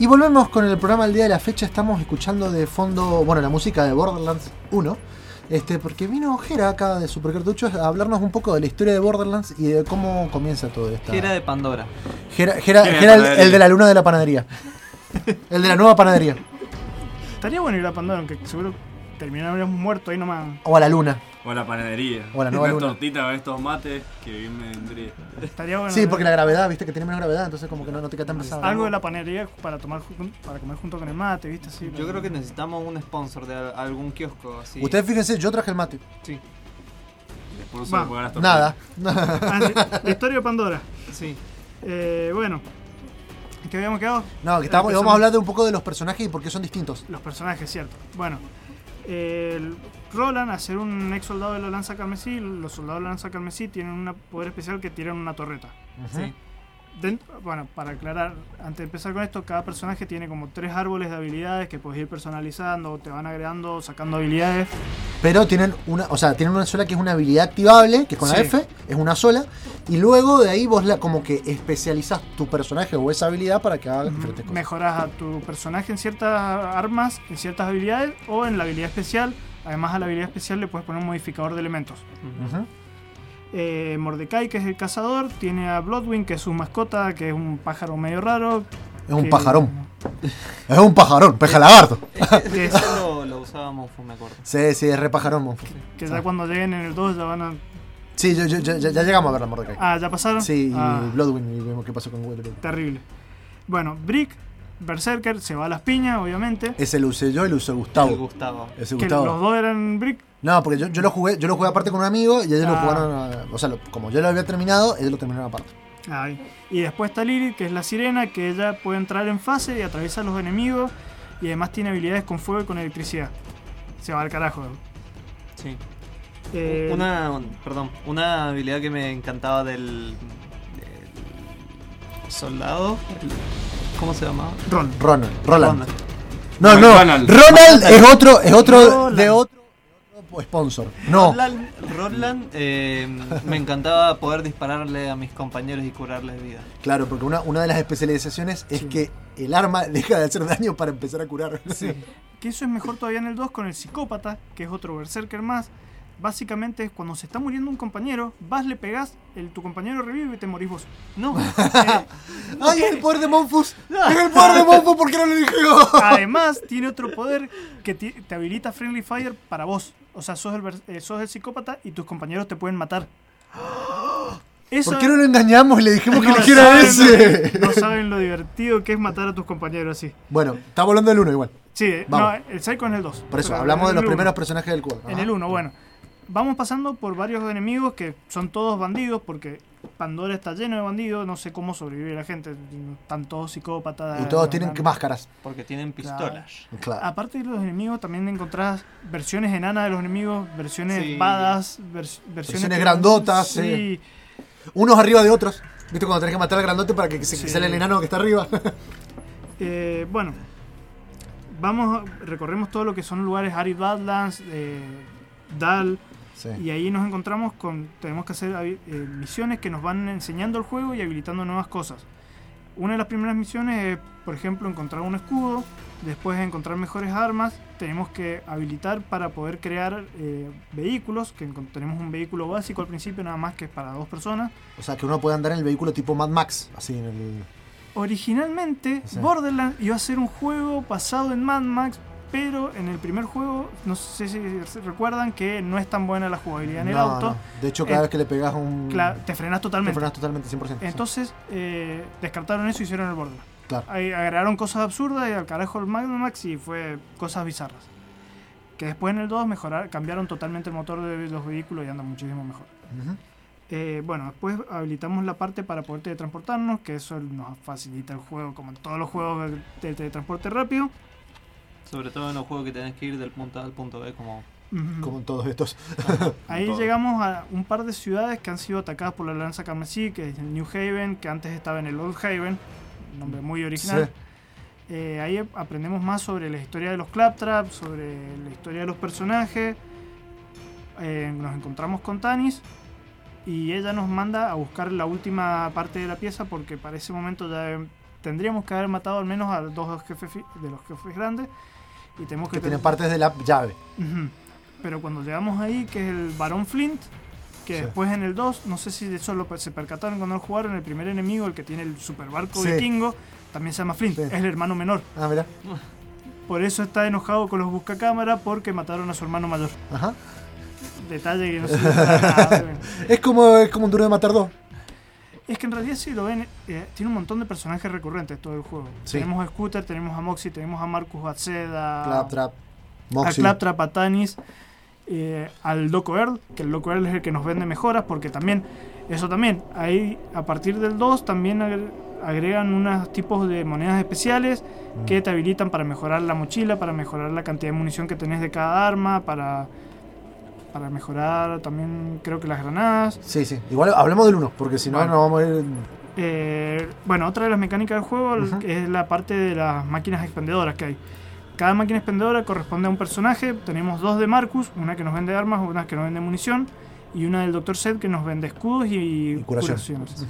Y volvemos con el programa al día de la fecha. Estamos escuchando de fondo, bueno, la música de Borderlands 1. Este, porque vino Jera acá de Supercartuchos a hablarnos un poco de la historia de Borderlands y de cómo comienza todo esto. Era de Pandora. Jera, Jera- Jera Jera el, de la luna de la panadería. el de la nueva panadería. Estaría bueno ir a Pandora, aunque seguro terminaríamos muertos ahí nomás. O a la luna. O la panadería. O la nueva Una luna. tortita estos mates que bien me vendría. Estaría bueno. Sí, porque la gravedad, viste que tiene menos gravedad, entonces como que no, no te queda tan pesado. Algo de la panadería para tomar para comer junto con el mate, ¿viste? Así, Yo creo que necesitamos un sponsor de al- algún kiosco así. Ustedes fíjense, yo traje el mate. Sí. Va. Nada. Ah, sí, la historia de Pandora. Sí. Eh, bueno. ¿En qué habíamos quedado? No, que estamos, Eh, vamos a hablar de un poco de los personajes y por qué son distintos. Los personajes, cierto. Bueno, el Roland, a ser un ex soldado de la Lanza Carmesí, los soldados de la Lanza Carmesí tienen un poder especial que tiran una torreta. Sí. Bueno, para aclarar, antes de empezar con esto, cada personaje tiene como tres árboles de habilidades que puedes ir personalizando, te van agregando, sacando habilidades. Pero tienen una, o sea, tienen una sola que es una habilidad activable, que con la. F es una sola, y luego de ahí vos la, como que especializas tu personaje o esa habilidad para que haga diferentes cosas. Mejoras a tu personaje en ciertas armas, en ciertas habilidades o en la habilidad especial. Además a la habilidad especial le puedes poner un modificador de elementos. Ujú. Eh, Mordecai, que es el cazador, tiene a Bloodwing, que es su mascota, que es un pájaro medio raro. Es un que- pajarón. Es un pajarón, peja lagarto. Ese lo, lo usábamos, me acuerdo. sí, sí, es re pajarón, monfo. Que ya cuando lleguen en el 2 ya van a... Sí, yo- yo- yo- ya, ya llegamos a ver la Mordecai. Ah, ¿ya pasaron? Sí, Ah. y Bloodwing, y vemos qué pasó con Wolverine. Terrible. Bueno, Brick, Berserker, se va a las piñas, obviamente. Ese lo usé yo y lo usó Gustavo. El Gustavo. Ese Que Gustavo. los dos eran Brick. No, porque yo, yo lo jugué, yo lo jugué aparte con un amigo y ellos lo Ah. jugaron, a- o sea, lo- como yo lo había terminado, ellos lo terminaron aparte. Ay. Y después está Lilith, que es la sirena, que ella puede entrar en fase y atravesar los enemigos. Y además tiene habilidades con fuego y con electricidad. Se va al carajo. Sí. Eh, Una, perdón, una habilidad que me encantaba del, del soldado, el- ¿cómo se llamaba? Ron. Ronald. Roland. Ronald. No, no. Ronald es otro, es otro Roland. de otro sponsor. No. Roland, Roland, eh, me encantaba poder dispararle a mis compañeros y curarles vida. Claro, porque una, una de las especializaciones es que el arma deja de hacer daño para empezar a curar. Que eso es mejor todavía en el 2 con el psicópata, que es otro berserker más. Básicamente es cuando se está muriendo un compañero, vas, le pegás, el, tu compañero revive y te morís vos. No. ¡Ay, es el poder de Monfus! ¡Es el poder de Monfus! ¿Por qué no lo dije yo? Además, tiene otro poder que te habilita Friendly Fire para vos. O sea, sos el, eh, sos el psicópata y tus compañeros te pueden matar. Eso- ¿Por qué no lo engañamos y le dijimos que No eligiera saben ese? lo- No saben lo divertido que es matar a tus compañeros así. Bueno, estamos hablando del 1 igual. Sí, eh, Vamos. no, el Psycho es el 2. Por eso, hablamos de los uno. primeros personajes del juego. En Ajá. el 1, bueno. Vamos pasando por varios enemigos que son todos bandidos porque Pandora está lleno de bandidos. No sé cómo sobrevive la gente. Están todos psicópatas. Y todos tienen que máscaras. Porque tienen pistolas. Claro. Aparte de los enemigos, también encontrás versiones enanas de los enemigos, versiones Sí. badas, vers- versiones, Versiones grandotas, Sí. Unos arriba de otros. ¿Viste cuando tenés que matar al grandote para que se Sí. sale el enano que está arriba? Eh, bueno, vamos, a- recorremos todo lo que son lugares Arid Badlands, eh, Dal, Sí. y ahí nos encontramos con, tenemos que hacer eh, misiones que nos van enseñando el juego y habilitando nuevas cosas. Una de las primeras misiones es, por ejemplo, encontrar un escudo, después encontrar mejores armas, tenemos que habilitar para poder crear eh, vehículos, que tenemos un vehículo básico al principio nada más que es para dos personas. O sea, que uno puede andar en el vehículo tipo Mad Max, así en el... Originalmente, Sí. Borderlands iba a ser un juego basado en Mad Max, pero en el primer juego, no sé si recuerdan que no es tan buena la jugabilidad en el auto. no. De hecho, cada Eh, vez que le pegas un... te frenas totalmente. Te frenas totalmente, 100%. sí. Entonces, eh, descartaron eso y hicieron el Borderlands. Claro. Ahí agregaron cosas absurdas y al carajo el Magnum Max y fue cosas bizarras. Que después en el 2 mejorar, cambiaron totalmente el motor de los vehículos y anda muchísimo mejor. Eh, bueno, después habilitamos la parte para poder teletransportarnos, que eso nos facilita el juego, como en todos los juegos de, de teletransporte rápido. Sobre todo en los juegos que tenés que ir del punto A al punto B como como en todos estos. Ahí Todo. llegamos a un par de ciudades que han sido atacadas por la Lanza Carmesí, que es New Haven, que antes estaba en el Old Haven, nombre muy original. Sí. Eh, ahí aprendemos más sobre la historia de los Claptrap, sobre la historia de los personajes. Eh, nos encontramos con Tanis y ella nos manda a buscar la última parte de la pieza porque para ese momento ya tendríamos que haber matado al menos a dos jefes de los jefes grandes y tenemos que, que tienen partes de la llave. Pero cuando llegamos ahí, que es el Barón Flint, que Sí. después en el 2, no sé si de eso lo, se percataron cuando lo jugaron, el primer enemigo, el que tiene el super barco Sí. vikingo, también se llama Flint, es el hermano menor. Ah, mira. Por eso está enojado con los buscacámara porque mataron a su hermano mayor. Ajá. Detalle que no para nada. Es como, es como un duro de matar dos. Es que en realidad si lo ven, eh, tiene un montón de personajes recurrentes todo el juego. Sí. Tenemos a Scooter, tenemos a Moxie, tenemos a Marcus Baceda, Claptrap, a. Claptrap, a Tanis, eh, al Loco Earl, que el Loco Earl es el que nos vende mejoras, porque también, eso también, ahí a partir del 2 también agre- agregan unos tipos de monedas especiales Mm. que te habilitan para mejorar la mochila, para mejorar la cantidad de munición que tenés de cada arma, para, para mejorar también creo que las granadas. Sí, sí. Igual hablemos del 1, porque si no, Bueno. no vamos a ir. Eh, bueno, otra de las mecánicas del juego es la parte de las máquinas expendedoras que hay. Cada máquina expendedora corresponde a un personaje. Tenemos dos de Marcus, una que nos vende armas, una que nos vende munición, y una del Dr. Zed que nos vende escudos y, curación. curaciones.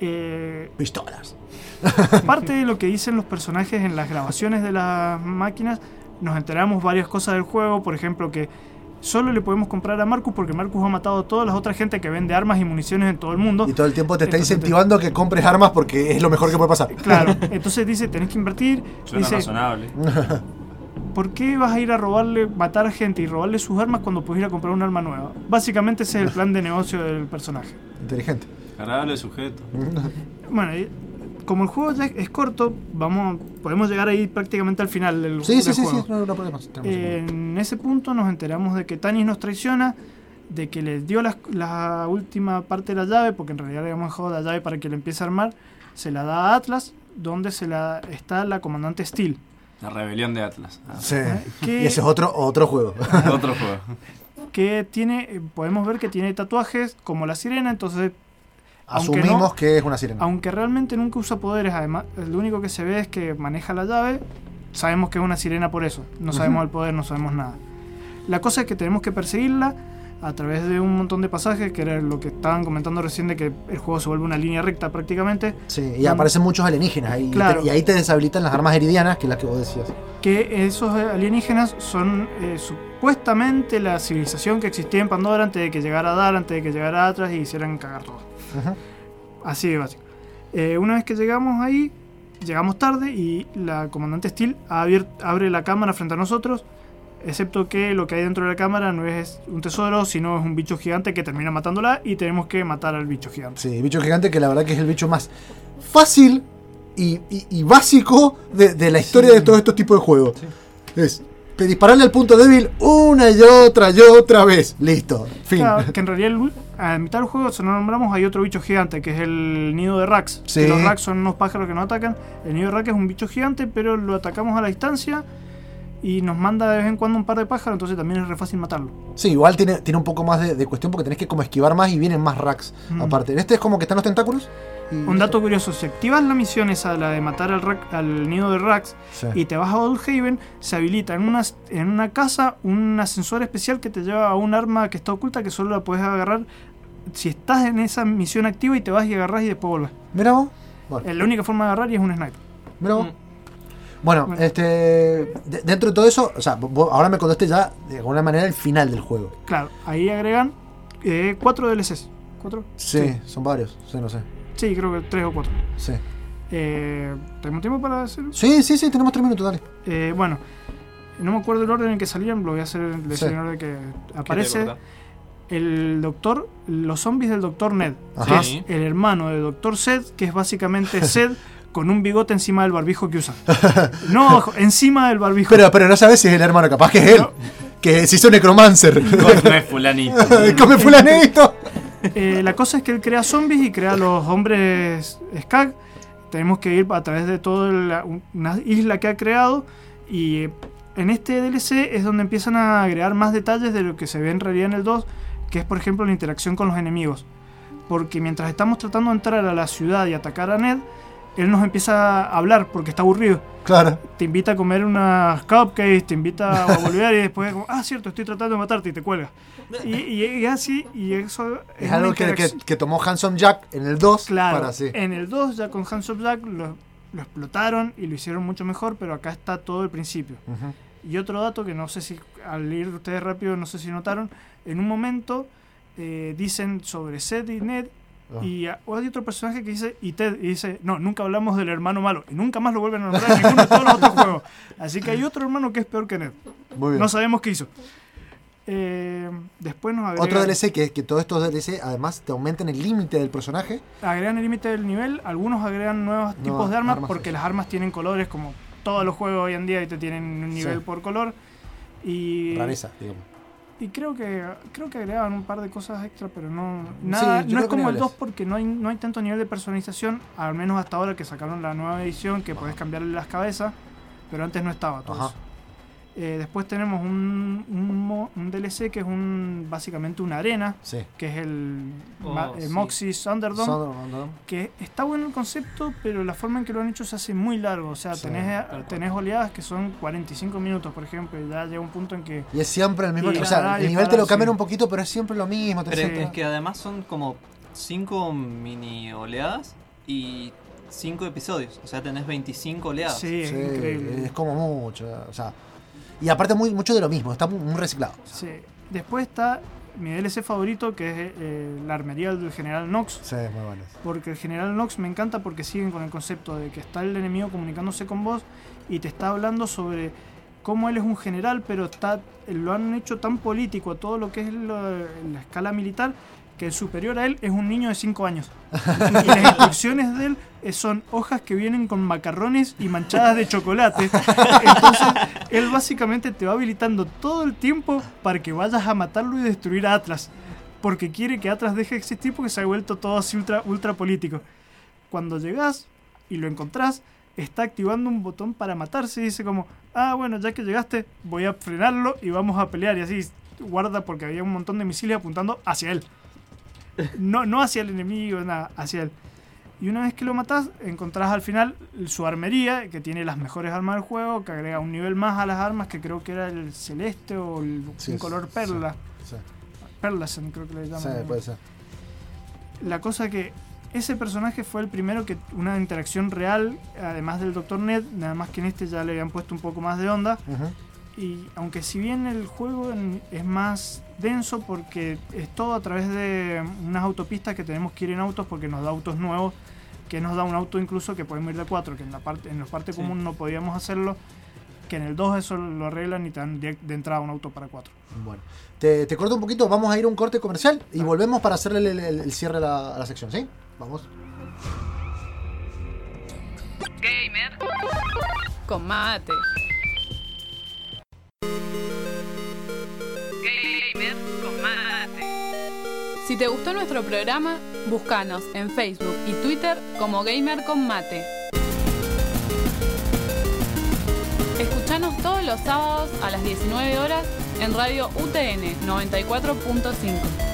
Eh, Pistolas. parte de lo que dicen los personajes en las grabaciones de las máquinas, nos enteramos varias cosas del juego, por ejemplo que solo le podemos comprar a Marcus porque Marcus ha matado a toda la otra gente que vende armas y municiones en todo el mundo. Y todo el tiempo te está Entonces incentivando a que compres armas porque es lo mejor que puede pasar. Claro, entonces dice, tenés que invertir. Suena dice, razonable. ¿por qué vas a ir a robarle, matar a gente y robarle sus armas cuando puedes ir a comprar un arma nueva? Básicamente ese es el plan de negocio del personaje. Inteligente. Agradable sujeto. Bueno, y como el juego ya es corto, vamos, podemos llegar ahí prácticamente al final del, Sí, sí, del sí, juego. sí, no, no tenemos un- En ese punto nos enteramos de que Tanis nos traiciona, de que le dio la, última parte de la llave, porque en realidad le habíamos dejado la llave para que le empiece a armar, se la da a Atlas, donde se la está la comandante Steel. La rebelión de Atlas. Ah. Sí. ¿Qué? Y ese es otro, otro juego. Otro juego. que tiene, eh, podemos ver que tiene tatuajes como la sirena, entonces... Asumimos no- que es una sirena. Aunque realmente nunca usa poderes, además, lo único que se ve es que maneja la llave, sabemos que es una sirena por eso, no sabemos Ujú. el poder, no sabemos nada. La cosa es que tenemos que perseguirla a través de un montón de pasajes, que era lo que estaban comentando recién de que el juego se vuelve una línea recta prácticamente. Sí, y aparecen muchos alienígenas. ahí, y Claro. y ahí te deshabilitan las armas heridianas, que es las que vos decías. que esos alienígenas son eh, supuestamente la civilización que existía en Pandora antes de que llegara Dar, antes de que llegara Atlas y hicieran cagar todo. Así de básico. Eh, una vez que llegamos ahí, llegamos tarde y la comandante Steel ha abier- abre la cámara frente a nosotros, excepto que lo que hay dentro de la cámara no es un tesoro, sino es un bicho gigante que termina matándola y tenemos que matar al bicho gigante. Sí, bicho gigante que la verdad que es el bicho más fácil y, y- y básico de, de la historia de todos estos tipos de juegos. Es dispararle al punto débil una y otra y otra vez. Listo. Fin. Claro, que en realidad el- a mitad del juego, si no nombramos, hay otro bicho gigante, que es el nido de Rax. Sí. Que los Rax son unos pájaros que nos atacan. El nido de Rax es un bicho gigante, pero lo atacamos a la distancia y nos manda de vez en cuando un par de pájaros, entonces también es re fácil matarlo. Sí, igual tiene, tiene un poco más de, de cuestión porque tenés que como esquivar más y vienen más racks. Mm. Aparte, este es como que están los tentáculos. y- Un dato curioso, si activas la misión esa, la de matar al, Rack- al nido de Rax, Sí. y te vas a Old Haven, se habilita en una, en una casa un ascensor especial que te lleva a un arma que está oculta que solo la puedes agarrar si estás en esa misión activa y te vas y agarras y después volvés. Mira vos. Bueno. Es la única forma de agarrar y es un sniper. Mira vos. Bueno, este. de- dentro de todo eso, o sea, vos ahora me contaste ya de alguna manera el final del juego. Claro, ahí agregan eh, cuatro DLCs. ¿Cuatro? Sí, son varios. Sí, no sé. Sí, creo que tres o cuatro. Sí. Eh, ¿Tenemos tiempo para hacerlo? Sí, sí, sí, tenemos tres minutos, dale. Eh, bueno, no me acuerdo el orden en que salían, lo voy a hacer en Sí. el orden que aparece. El doctor, los zombies del doctor Ned, Ajá. que es el hermano del doctor Sed, que es básicamente Sed con un bigote encima del barbijo que usa. No, encima del barbijo. Pero, pero no sabes si es el hermano, capaz que es él. Que se hizo necromancer. Come fulanito. Come fulanito. Eh, la cosa es que él crea zombies y crea los hombres Skag. Tenemos que ir a través de toda la- una isla que ha creado y en este DLC es donde empiezan a agregar más detalles de lo que se ve en realidad en el 2, que es por ejemplo la interacción con los enemigos. Porque mientras estamos tratando de entrar a la ciudad y atacar a Ned, él nos empieza a hablar porque está aburrido. Claro. Te invita a comer unas cupcakes, te invita a volver y después, como, ah, cierto, estoy tratando de matarte y te cuelga. Y, y así, y eso Es algo que, que, tomó Handsome Jack en el 2 Claro, para sí. en el 2 ya con Hands of Jack lo, lo explotaron y lo hicieron mucho mejor, pero acá está todo el principio. Y otro dato que no sé si al ir ustedes rápido, no sé si notaron, en un momento eh, dicen sobre Seth y Ned Ah. y hay otro personaje que dice y Ted y dice, no, nunca hablamos del hermano malo y nunca más lo vuelven a nombrar en ninguno de todos los otros juegos. Así que hay otro hermano que es peor que Ned. Muy bien. No sabemos qué hizo. Eh, después nos agregan, Otro DLC que, que todos estos DLC además te aumentan el límite del personaje. agregan el límite del nivel, algunos agregan nuevos tipos de armas, armas, porque las armas tienen colores como todos los juegos hoy en día y te tienen un nivel Sí. por color. Y, Rareza, digamos. Y creo que creo que agregaban un par de cosas extra, pero no nada, Sí, no es como el niveles. 2 porque no hay, no hay tanto nivel de personalización, al menos hasta ahora que sacaron la nueva edición que podés cambiarle las cabezas, pero antes no estaba todo Ajá. eso. Eh, después tenemos un, un, DLC que es un básicamente una arena, Sí. que es el, Oh, el sí. Moxie Thunderdome, Son- que está bueno el concepto, pero la forma en que lo han hecho se hace muy largo. O sea, Sí, tenés, cual. tenés oleadas que son 45 minutos, por ejemplo, y ya llega un punto en que... Y es siempre el mismo. Y o sea, el nivel te lo cambian sí. un poquito, pero es siempre lo mismo. te Pero siempre- es que además son como cinco mini oleadas y cinco episodios. O sea, tenés 25 oleadas. Sí, es increíble. es como mucho. O sea, y aparte muy, mucho de lo mismo, está muy, muy reciclado. Sí. Después está mi DLC favorito, que es eh, la armería del General Knox. Sí, muy bueno. Porque el General Knox me encanta porque siguen con el concepto de que está el enemigo comunicándose con vos y te está hablando sobre cómo él es un general, pero está lo han hecho tan político a todo lo que es la escala militar que el superior a él es un niño de 5 años. Y las instrucciones de él eh, son hojas que vienen con macarrones y manchadas de chocolate. Entonces, él básicamente te va habilitando todo el tiempo para que vayas a matarlo y destruir a Atlas. Porque quiere que Atlas deje de existir porque se ha vuelto todo así ultra, ultra político. Cuando llegas y lo encontrás, está activando un botón para matarse y dice como, ah, bueno, ya que llegaste, voy a frenarlo y vamos a pelear. Y así guarda porque había un montón de misiles apuntando hacia él. No, no hacia el enemigo, nada, hacia él. Y una vez que lo matas, encontrás al final su armería, que tiene las mejores armas del juego, que agrega un nivel más a las armas, que creo que era el celeste o el, Sí, un color perla. sí. Perlasen, creo que le llaman. Sí, puede ser. La cosa que ese personaje fue el primero que una interacción real, además del Dr. Ned, nada más que en este ya le habían puesto un poco más de onda. Ujú. Y aunque si bien el juego es más denso porque es todo a través de unas autopistas que tenemos que ir en autos porque nos da autos nuevos, que nos da un auto incluso que podemos ir de 4, que en la parte en la parte Sí. común no podíamos hacerlo, que en el 2 eso lo arreglan y te dan de entrada un auto para 4. Bueno, te, te corto un poquito, vamos a ir a un corte comercial y volvemos para hacerle el, el- el cierre a la, a la sección, ¿sí? Vamos. Gamer. Con mate. Gamer con mate. Si te gustó nuestro programa, búscanos en Facebook y Twitter como Gamer con Mate. Escuchanos todos los sábados a las 19 horas en Radio UTN 94.5.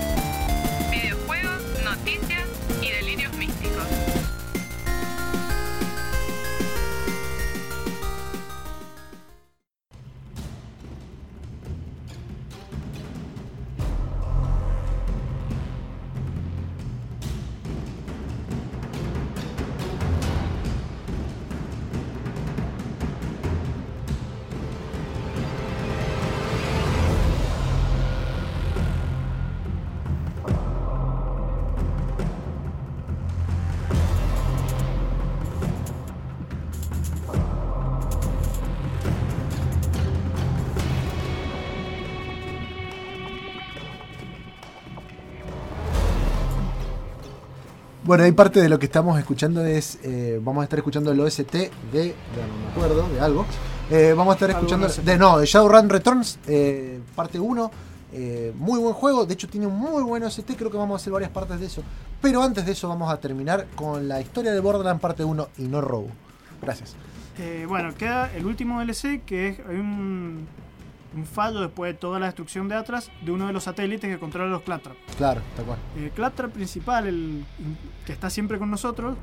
Bueno, ahí parte de lo que estamos escuchando es, eh, vamos a estar escuchando el OST de, de- no me acuerdo, de algo. Eh, vamos a estar escuchando, de no, de Shadowrun Returns, eh, parte 1. eh, muy buen juego, de hecho tiene un muy buen OST, creo que vamos a hacer varias partes de eso. Pero antes de eso vamos a terminar con la historia de Borderlands parte 1 y no Row. Gracias. Eh, bueno, queda el último DLC que es hay un, un fallo después de toda la destrucción de Atlas de uno de los satélites que controla los Claptrap. Claro, tal cual. El Claptrap principal, el que está siempre con nosotros,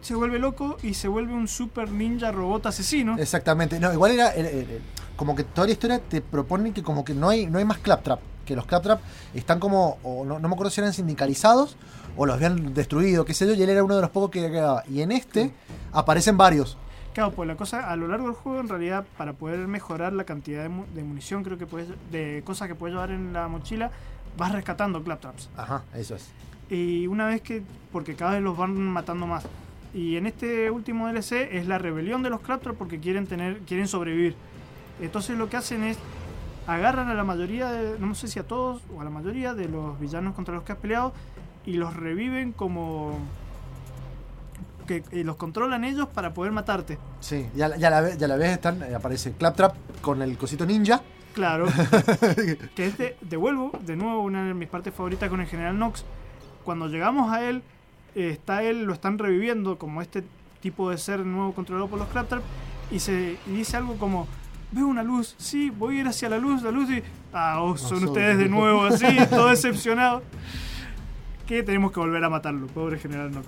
se vuelve loco y se vuelve un super ninja robot asesino. Exactamente. No, igual era. eh, eh, como que toda la historia te propone que como que no hay, no hay más claptrap. Que los claptrap están como. O no, no me acuerdo si eran sindicalizados o los habían destruido, qué sé yo, y él era uno de los pocos que quedaba. Y en este aparecen varios. Claro, pues la cosa a lo largo del juego, en realidad, para poder mejorar la cantidad de, mu- de munición, creo que puedes, de cosas que puedes llevar en la mochila, vas rescatando claptraps. Ajá, eso es. Y una vez que, porque cada vez los van matando más. Y en este último DLC es la rebelión de los claptraps porque quieren tener, quieren sobrevivir. Entonces lo que hacen es agarran a la mayoría, de, no sé si a todos o a la mayoría de los villanos contra los que has peleado y los reviven como que y los controlan ellos para poder matarte. Sí, y a, la- y a la vez, y a la vez están, eh, aparece Claptrap con el cosito ninja. Claro. que es de, de vuelvo, de nuevo, una de mis partes favoritas con el general Nox. Cuando llegamos a él, eh, está él, lo están reviviendo como este tipo de ser nuevo controlado por los Claptrap. Y, se, y dice algo como: Veo una luz, sí, voy a ir hacia la luz, la luz. Y. Ah, oh, son son- ustedes de nuevo, así, todo decepcionado. Que tenemos que volver a matarlo, pobre general Nox.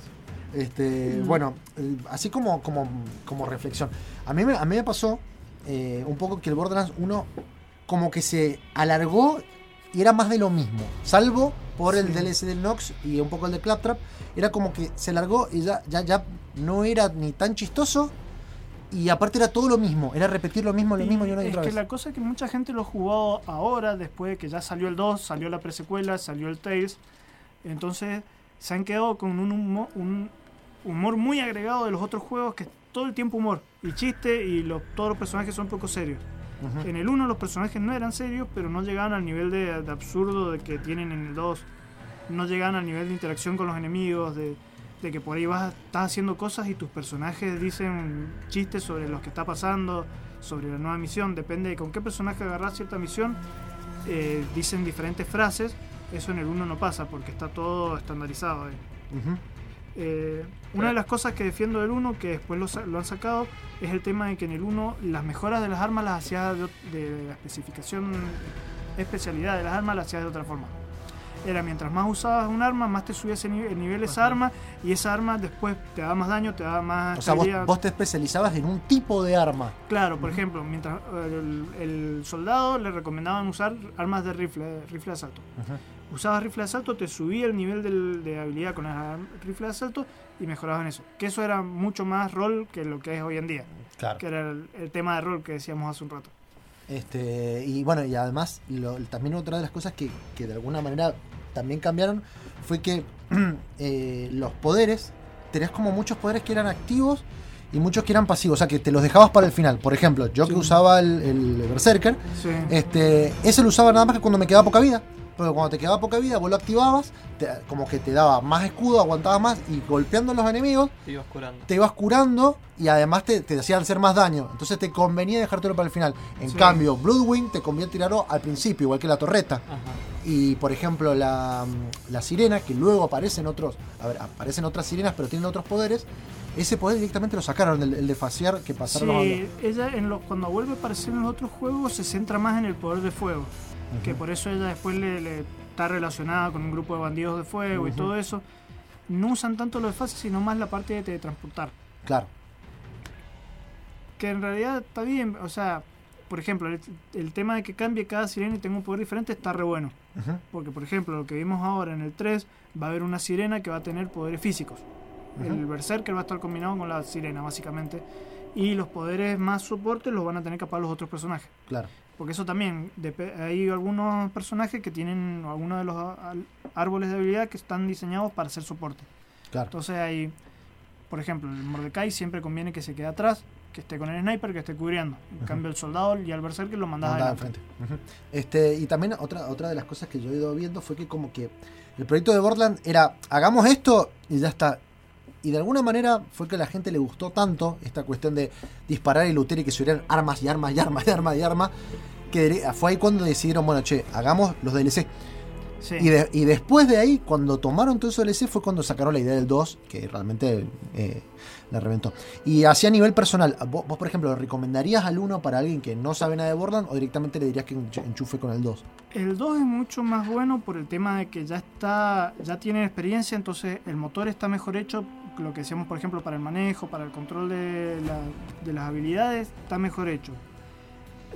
Este, Mm. Bueno, eh, así como, como, como reflexión. A mí, me- a mí me pasó eh, un poco que el Borderlands 1 como que se alargó y era más de lo mismo. Salvo por el Sí. DLC del Nox y un poco el de Claptrap. Era como que se alargó y ya, ya, ya no era ni tan chistoso. Y aparte era todo lo mismo. Era repetir lo mismo, lo mismo y una y es otra que vez. la cosa es que mucha gente lo jugó ahora, después de que ya salió el 2, salió la presecuela, salió el Tales. Entonces se han quedado con un humor, un humor muy agregado de los otros juegos, que es todo el tiempo humor y chiste, y los, todos los personajes son poco serios. Ujú. En el 1 los personajes no eran serios, pero no llegaban al nivel de, de absurdo de que tienen en el 2. No llegaban al nivel de interacción con los enemigos, de, de que por ahí vas, estás haciendo cosas y tus personajes dicen chistes sobre lo que está pasando, sobre la nueva misión. Depende de con qué personaje agarras cierta misión, eh, dicen diferentes frases. Eso en el 1 no pasa porque está todo estandarizado. ahí. Ujú. Eh, una de las cosas que defiendo del 1, que después lo, han sacado, es el tema de que en el 1 las mejoras de las armas las hacías de, de la especificación, especialidad de las armas las hacías de otra forma. Era mientras más usabas un arma, más te subía ese nivel, el nivel de esa arma y esa arma después te daba más daño, te daba más O sea, vos, te especializabas en un tipo de arma. Claro, por ejemplo, mientras el, el soldado le recomendaban usar armas de rifle, rifle de asalto. Usabas rifle de asalto, te subía el nivel del- de habilidad con el rifle de asalto y mejorabas en eso. Que eso era mucho más rol que lo que es hoy en día. Claro. Que era el, el tema de rol que decíamos hace un rato. Este, y bueno, y además, lo- también otra de las cosas que, que de alguna manera también cambiaron fue que eh, los poderes, tenías como muchos poderes que eran activos y muchos que eran pasivos, o sea que te los dejabas para el final. Por ejemplo, yo que usaba el, el Berserker, Sí. este, ese lo usaba nada más que cuando me quedaba poca vida. Porque cuando te quedaba poca vida, vos lo activabas, te- como que te daba más escudo, aguantabas más y golpeando a los enemigos Te ibas curando. te ibas curando y además te, te hacían hacer más daño. Entonces te convenía dejártelo para el final. En Sí. cambio, Bloodwing te conviene tirarlo al principio, igual que la torreta. Ajá. Y por ejemplo, la, la sirena, que luego aparecen otros. A ver, aparecen otras sirenas, pero tienen otros poderes. Ese poder directamente lo sacaron, el, el de faciar que pasaron los Sí, ella en los, cuando vuelve a aparecer en los otros juegos se centra más en el poder de fuego. Que por eso ella después le, le está relacionada con un grupo de bandidos de fuego y todo eso. No usan tanto lo de fase, sino más la parte de teletransportar. Claro. Que en realidad está bien, o sea, por ejemplo, el, el tema de que cambie cada sirena y tenga un poder diferente está re bueno. Porque, por ejemplo, lo que vimos ahora en el 3, va a haber una sirena que va a tener poderes físicos. El. Berserker va a estar combinado con la sirena, básicamente. Y los poderes más soportes los van a tener capaz los otros personajes. Claro. Porque eso también, hay algunos personajes que tienen algunos de los árboles de habilidad que están diseñados para hacer soporte. Claro. Entonces hay, por ejemplo, el Mordecai siempre conviene que se quede atrás, que esté con el sniper, que esté cubriendo. En cambio, el soldado y al berserker lo mandas Mandaba adelante. enfrente. Este, y también otra, otra de las cosas que yo he ido viendo fue que como que el proyecto de Borderlands era hagamos esto y ya está. Y de alguna manera fue que a la gente le gustó tanto esta cuestión de disparar y lootear y que se hubieran armas y armas y armas y armas y armas. Que fue ahí cuando decidieron, bueno, che, hagamos los DLC. Sí. Y, de- y después de ahí, cuando tomaron todo eso DLC, fue cuando sacaron la idea del 2, que realmente eh, la reventó. Y así a nivel personal, vos, vos, por ejemplo, ¿le recomendarías al 1 para alguien que no sabe nada de Borderlands o directamente le dirías que ench- enchufe con el 2? El 2 es mucho más bueno por el tema de que ya está, ya tienen experiencia, entonces el motor está mejor hecho, lo que decíamos por ejemplo para el manejo, para el control de, la- de las habilidades, está mejor hecho.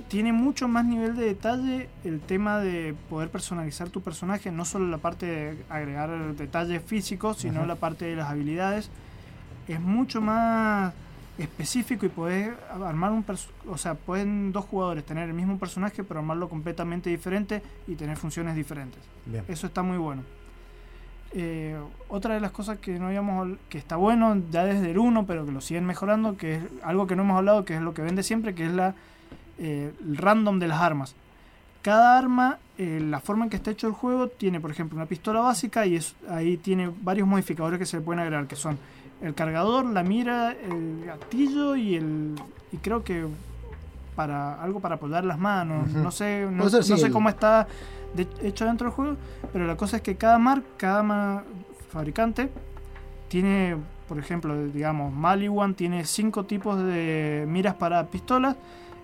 Tiene mucho más nivel de detalle el tema de poder personalizar tu personaje, no solo la parte de agregar detalles físicos, sino Ajá. la parte de las habilidades. Es mucho más específico y podés armar un o sea, pueden dos jugadores tener el mismo personaje pero armarlo completamente diferente y tener funciones diferentes. Bien. Eso está muy bueno. Eh, otra de las cosas que no habíamos que está bueno ya desde el 1 pero que lo siguen mejorando, que es algo que no hemos hablado, que es lo que vende siempre, que es la eh, el random de las armas. Cada arma, eh, la forma en que está hecho el juego, tiene por ejemplo una pistola básica y es, ahí tiene varios modificadores que se le pueden agregar, que son el cargador, la mira, el gatillo y el y creo que para algo para apoyar las manos. No sé, no, sí, no sé cómo está de- hecho dentro del juego, pero la cosa es que cada marca, cada fabricante tiene, por ejemplo, digamos, Maliwan tiene cinco tipos de miras para pistolas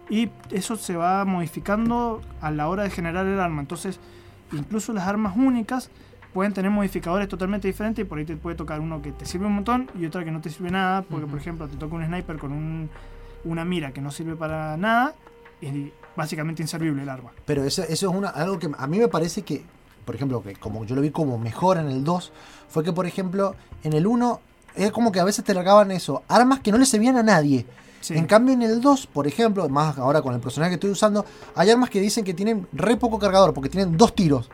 y eso se va modificando a la hora de generar el arma. Entonces, incluso las armas únicas pueden tener modificadores totalmente diferentes y por ahí te puede tocar uno que te sirve un montón y otra que no te sirve nada, porque por ejemplo te toca un sniper con un- una mira que no sirve para nada y básicamente inservible el arma. Pero eso, eso es una, algo que a mí me parece que, por ejemplo, que como yo lo vi como mejor en el 2, fue que, por ejemplo, en el 1 es como que a veces te largaban eso, armas que no le servían a nadie. Sí. En cambio, en el 2, por ejemplo, más ahora con el personaje que estoy usando, hay armas que dicen que tienen re poco cargador, porque tienen dos tiros.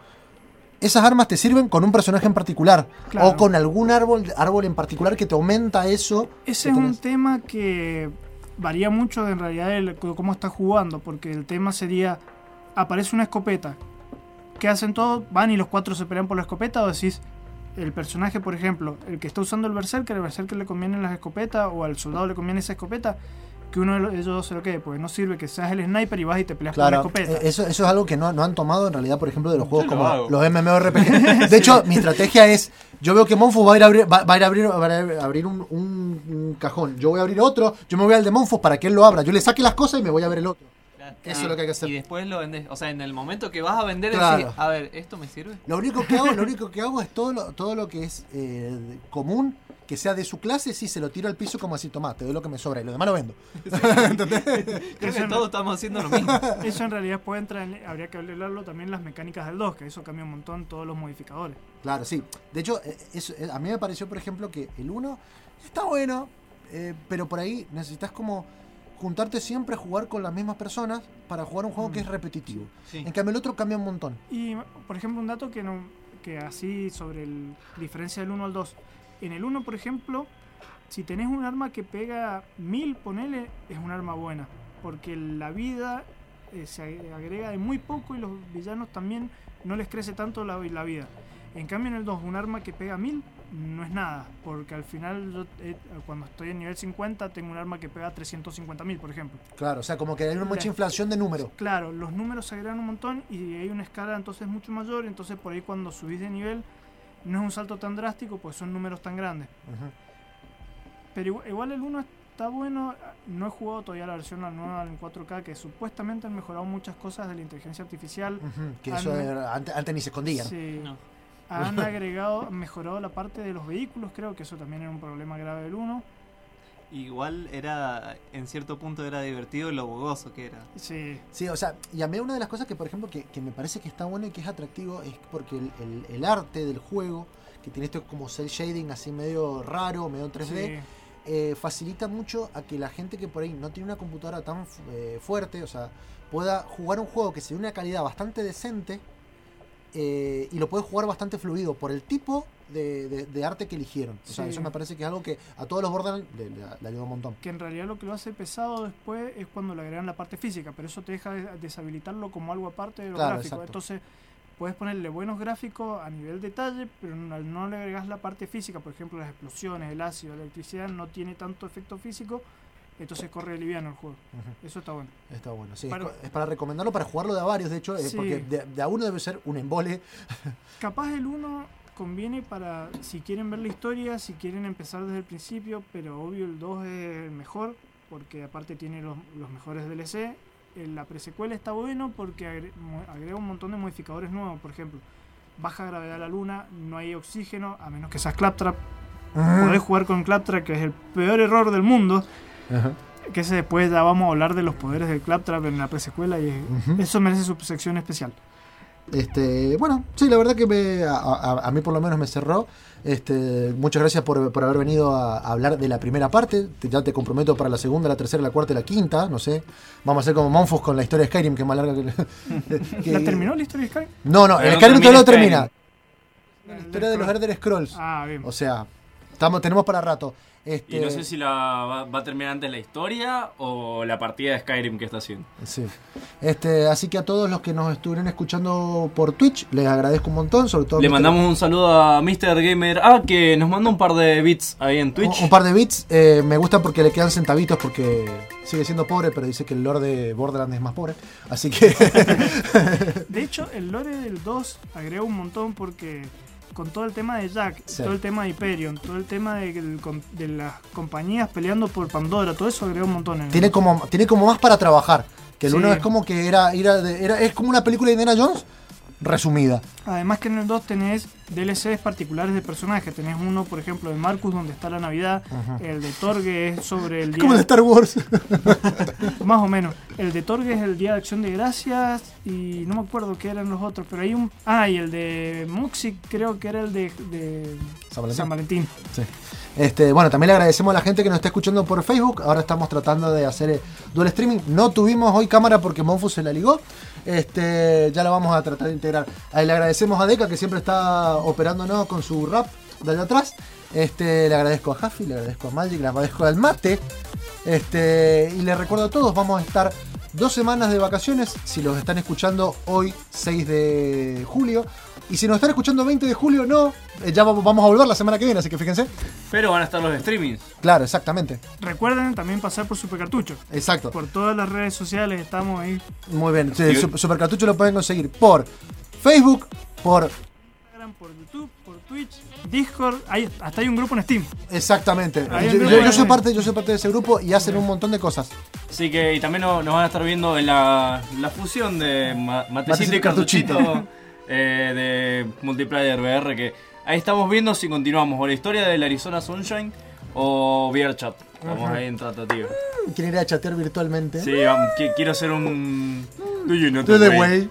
Esas armas te sirven con un personaje en particular, Claro. o con algún árbol, árbol en particular que te aumenta eso. Ese es un tema que varía mucho en realidad el, cómo estás jugando, porque el tema sería, aparece una escopeta, ¿qué hacen todos? ¿Van y los cuatro se pelean por la escopeta? ¿O decís, el personaje, por ejemplo, el que está usando el berserker, el berserker le conviene las escopetas, o al soldado le conviene esa escopeta, que uno de los- ellos dos se lo quede, porque no sirve que seas el sniper y vas y te peleas Claro, con la escopeta. eh, eso, eso es algo que no, no han tomado en realidad, por ejemplo, de los juegos Yo como los MMORPG. De hecho, mi estrategia es, yo veo que Monfus va a ir a abrir, va, va a ir a abrir, va a abrir un, un- un cajón, yo voy a abrir otro, yo me voy al de Monfus para que él lo abra, yo le saque las cosas y me voy a ver el otro. Eso es lo que hay que hacer. Y después lo vendes. O sea, en el momento que vas a vender, Claro. decís, a ver, ¿esto me sirve? Lo único que hago, lo único que hago es todo lo, todo lo que es eh, común, que sea de su clase, sí se lo tiro al piso como así, tomá, te doy lo que me sobra y lo demás lo vendo. Creo que todos estamos haciendo lo mismo. Eso en realidad puede entrar, en- habría que hablarlo también las mecánicas del 2, que eso cambia un montón todos los modificadores. Claro, sí. De hecho, eh, eso, eh, a mí me pareció, por ejemplo, que el 1 está bueno, eh, pero por ahí necesitas como juntarte siempre a jugar con las mismas personas para jugar un juego que es repetitivo. Sí. En cambio, el otro cambia un montón. Y, por ejemplo, un dato que, no, que así sobre la diferencia del 1 al 2. En el 1, por ejemplo, si tenés un arma que pega 1000, ponele, es un arma buena. Porque la vida eh, se ag- agrega de muy poco y los villanos también no les crece tanto la, la vida. En cambio, en el 2, un arma que pega 1000 no es nada. Porque al final, yo, eh, cuando estoy en nivel 50, tengo un arma que pega 350.000, por ejemplo. Claro, o sea, como que hay una mucha La- inflación de números. Claro, los números se agregan un montón y hay una escala entonces mucho mayor, entonces por ahí cuando subís de nivel no es un salto tan drástico, pues son números tan grandes. Pero igual, igual el 1 está bueno, no he jugado todavía la versión la nueva en 4K, que supuestamente han mejorado muchas cosas de la inteligencia artificial. Que Han- eso era- antes, antes ni se escondían. Sí. Han agregado, han mejorado la parte de los vehículos, creo que eso también era un problema grave del 1. Igual era, en cierto punto era divertido lo bogoso que era. Sí. Sí, o sea, y a mí una de las cosas que, por ejemplo, que, que me parece que está bueno y que es atractivo es porque el, el- el arte del juego, que tiene esto como cel shading así medio raro, medio 3D, Sí. eh, facilita mucho a que la gente que por ahí no tiene una computadora tan eh, fuerte, o sea, pueda jugar un juego que se de una calidad bastante decente eh, y lo puede jugar bastante fluido por el tipo de, de- de arte que eligieron. O sea, Sí. eso me parece que es algo que a todos los Borderlands le, le- le ayuda un montón. que en realidad lo que lo hace pesado después es cuando le agregan la parte física, pero eso te deja de- deshabilitarlo como algo aparte de lo Claro, gráfico. exacto. Entonces puedes ponerle buenos gráficos a nivel detalle, pero no, le agregas la parte física, por ejemplo las explosiones, el ácido, la electricidad, no tiene tanto efecto físico, entonces corre liviano el juego. Eso está bueno. Está bueno, sí. Para- es, para recomendarlo, para jugarlo de a varios, de hecho, eh, Sí. porque de, de a uno debe ser un embole. Capaz el 1 conviene para si quieren ver la historia, si quieren empezar desde el principio, pero obvio el 2 es el mejor, porque aparte tiene los, los mejores DLC. Eh, La presecuela está bueno porque agrega un montón de modificadores nuevos, por ejemplo, baja gravedad a la luna, no hay oxígeno, a menos que seas Claptrap. Ajá. Podés jugar con Claptrap, que es el peor error del mundo. Ajá. Que ese después ya vamos a hablar de los poderes del Claptrap en la presecuela y eso merece su sección especial. Este, bueno, sí, la verdad que me- a, a- a mí por lo menos me cerró. Este, muchas gracias por, por haber venido a, a hablar de la primera parte. Te- ya te comprometo para la segunda, la tercera, la cuarta y la quinta. No sé. Vamos a hacer como Monfus con la historia de Skyrim, que es más larga que. que- ¿La terminó la historia de Sky? No, no, el no Skyrim todavía no termina termina. La historia de los Elder Scrolls. Ah, bien. O sea, estamos, tenemos para rato. Este, Y no sé si la va, va a terminar antes la historia o la partida de Skyrim que está haciendo. Sí. Este, así que a todos los que nos estuvieron escuchando por Twitch, les agradezco un montón, sobre todo Le Mr. mandamos un saludo a Mr. Gamer A que nos mandó un par de bits ahí en Twitch. Un, un par de bits, eh, me gustan porque le quedan centavitos porque sigue siendo pobre, pero dice que el lore de Borderlands es más pobre. Así que De hecho, el lore del 2 agrega un montón porque con todo el tema de Jack, Sí. todo el tema de Hyperion, todo el tema de, de las compañías peleando por Pandora, todo eso agrega un montón. En el- tiene como, tiene como más para trabajar. Que el Sí. uno es como que era, era, era- es como una película de Indiana Jones resumida. Además que en el 2 tenés DLCs particulares de personajes. Tenés uno, por ejemplo, de Marcus donde está la Navidad. El de Torgue es sobre el día... como de Star Wars. Más o menos. El de Torgue es el Día de Acción de Gracias y no me acuerdo qué eran los otros, pero hay un... Ah, y el de Muxi creo que era el de, de San Valentín. San Valentín. Sí. Este, bueno, también le agradecemos a la gente que nos está escuchando por Facebook. Ahora estamos tratando de hacer eh, dual streaming. No tuvimos hoy cámara porque Monfus se la ligó. Este, ya la vamos a tratar de integrar. Ahí le agradecemos a Deca que siempre está operándonos con su rap de allá atrás. Este, le agradezco a Jaffi, le agradezco a Magic, le agradezco al Mate. Este, y le recuerdo a todos, vamos a estar dos semanas de vacaciones. Si los están escuchando hoy, 6 de julio. Y si nos están escuchando 20 de julio, no. eh, ya vamos vamos a volver la semana que viene, así que fíjense. Pero van a estar los streamings. Claro, exactamente. Recuerden también pasar por Supercartucho. Exacto. Por todas las redes sociales estamos ahí. Muy bien. Sí, Supercartucho lo pueden conseguir por Facebook, por. Instagram, por YouTube, por Twitch, Discord. Hay, hasta hay un grupo en Steam. Exactamente. Yo, soy parte, yo soy parte de ese grupo y hacen un montón de cosas. Así que y también nos, nos van a estar viendo en la, la fusión de ma- Matecito Matecito y y Cartuchito Cartuchito. eh, de Multiplayer VR. Que ahí estamos viendo si continuamos o la historia del Arizona Sunshine o VRChat. Ajá. ahí en tratativa. Quieren ir a chatear virtualmente. Sí, vamos, qui- quiero hacer un. Do you know the way? way.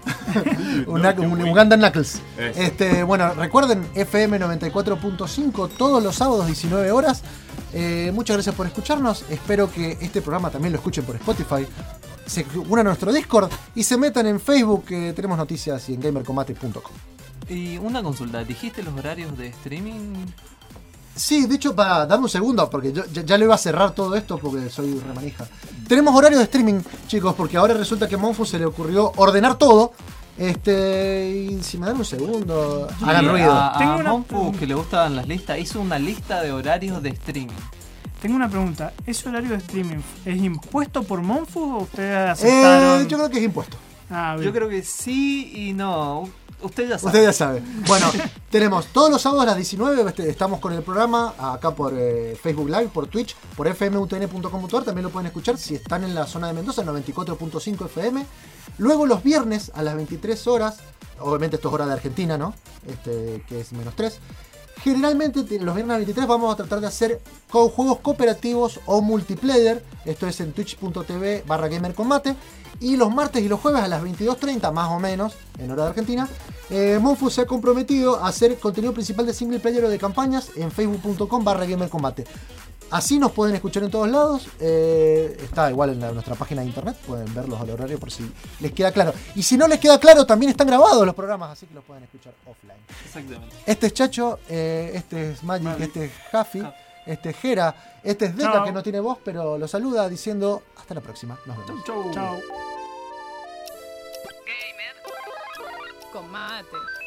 un, un Uganda Knuckles. Este, bueno, recuerden, FM 94.5 todos los sábados 19 horas. Eh, muchas gracias por escucharnos. Espero que este programa también lo escuchen por Spotify. Se unan a nuestro Discord y se metan en Facebook, que tenemos noticias y en gamercombate.com. Y una consulta, ¿dijiste los horarios de streaming? Sí, de hecho, para dame un segundo, porque yo ya, ya lo iba a cerrar todo esto porque soy remanija. Tenemos horario de streaming, chicos, porque ahora resulta que a Monfu se le ocurrió ordenar todo. Este, y si me dan un segundo, hagan ruido. A, a Tengo una Monfu, pregunta. que le gustaban las listas, hizo una lista de horarios de streaming. Tengo una pregunta. ¿Ese horario de streaming es impuesto por Monfu o ustedes aceptaron? Eh, yo creo que es impuesto. Ah, bien. Yo creo que sí y no. Usted ya sabe. Usted ya sabe. Bueno, tenemos todos los sábados a las 19. este, Estamos con el programa acá por eh, Facebook Live, por Twitch, por fmutn.com.ar. También lo pueden escuchar si están en la zona de Mendoza, 94.5 FM. Luego los viernes a las 23 horas. Obviamente esto es hora de Argentina, ¿no? Este, que es menos 3. Generalmente te- los viernes a las 23 vamos a tratar de hacer juegos cooperativos o multiplayer. Esto es en twitch.tv barra gamercombate. Y los martes y los jueves a las 22.30 más o menos, en hora de Argentina, eh, Monfu se ha comprometido a hacer contenido principal de single player o de campañas en facebook.com barra gamercombate. Así nos pueden escuchar en todos lados. eh, está igual en la- nuestra página de internet. Pueden verlos al horario por si les queda claro. Y si no les queda claro, también están grabados los programas, así que los pueden escuchar offline. Exactamente. Este es Chacho, eh, este es Magic, este es Jaffi, este es Jera, este es Deca que no tiene voz, pero lo saluda diciendo hasta la próxima. Nos vemos. Chao. Con mate.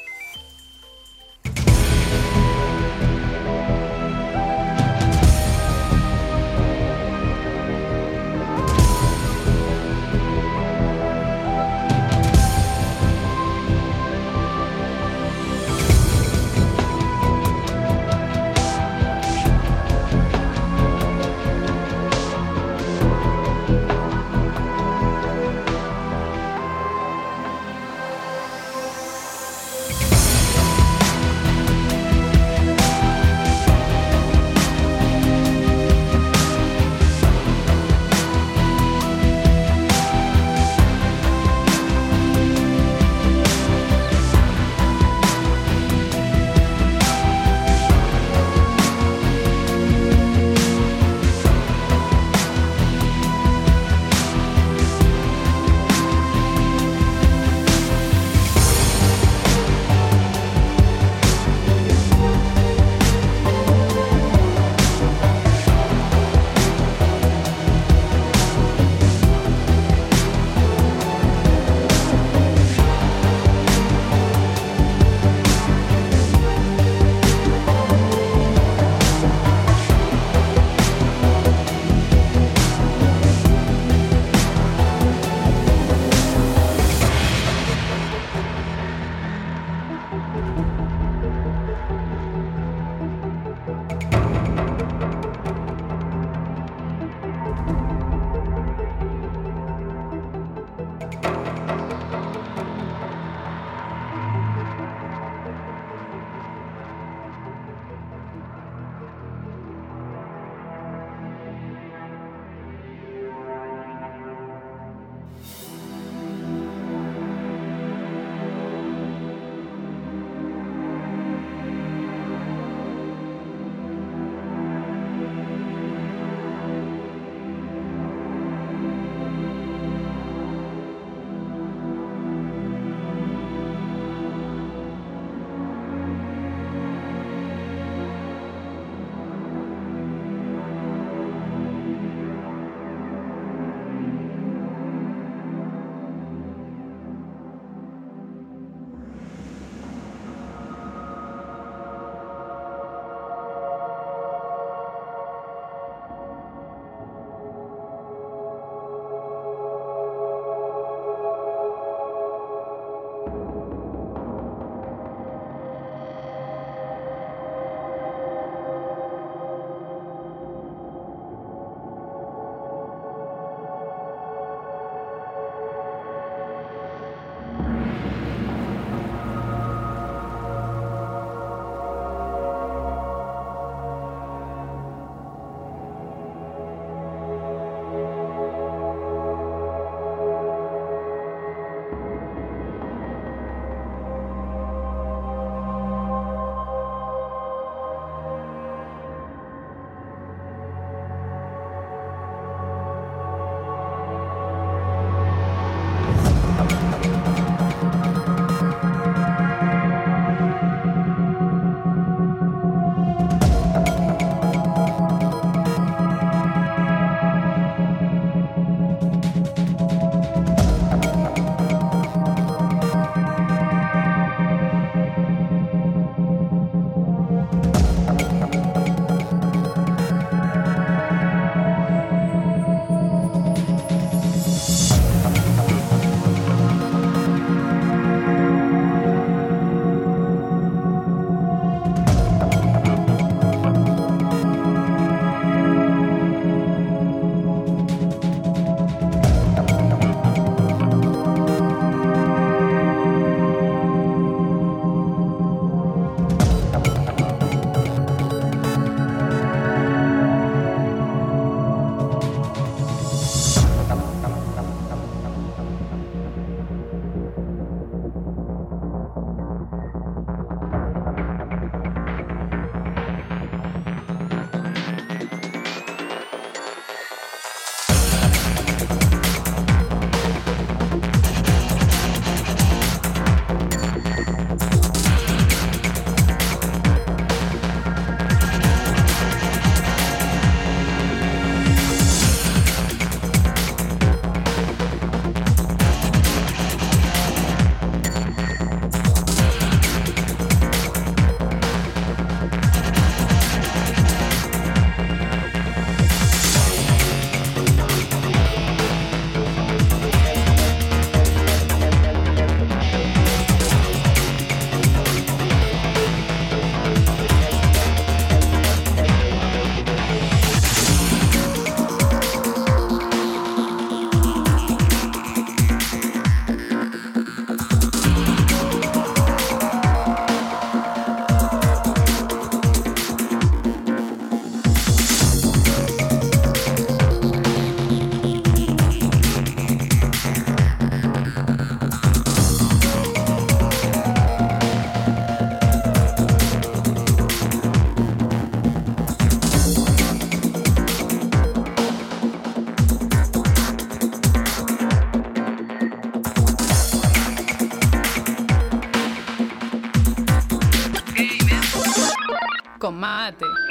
Mate.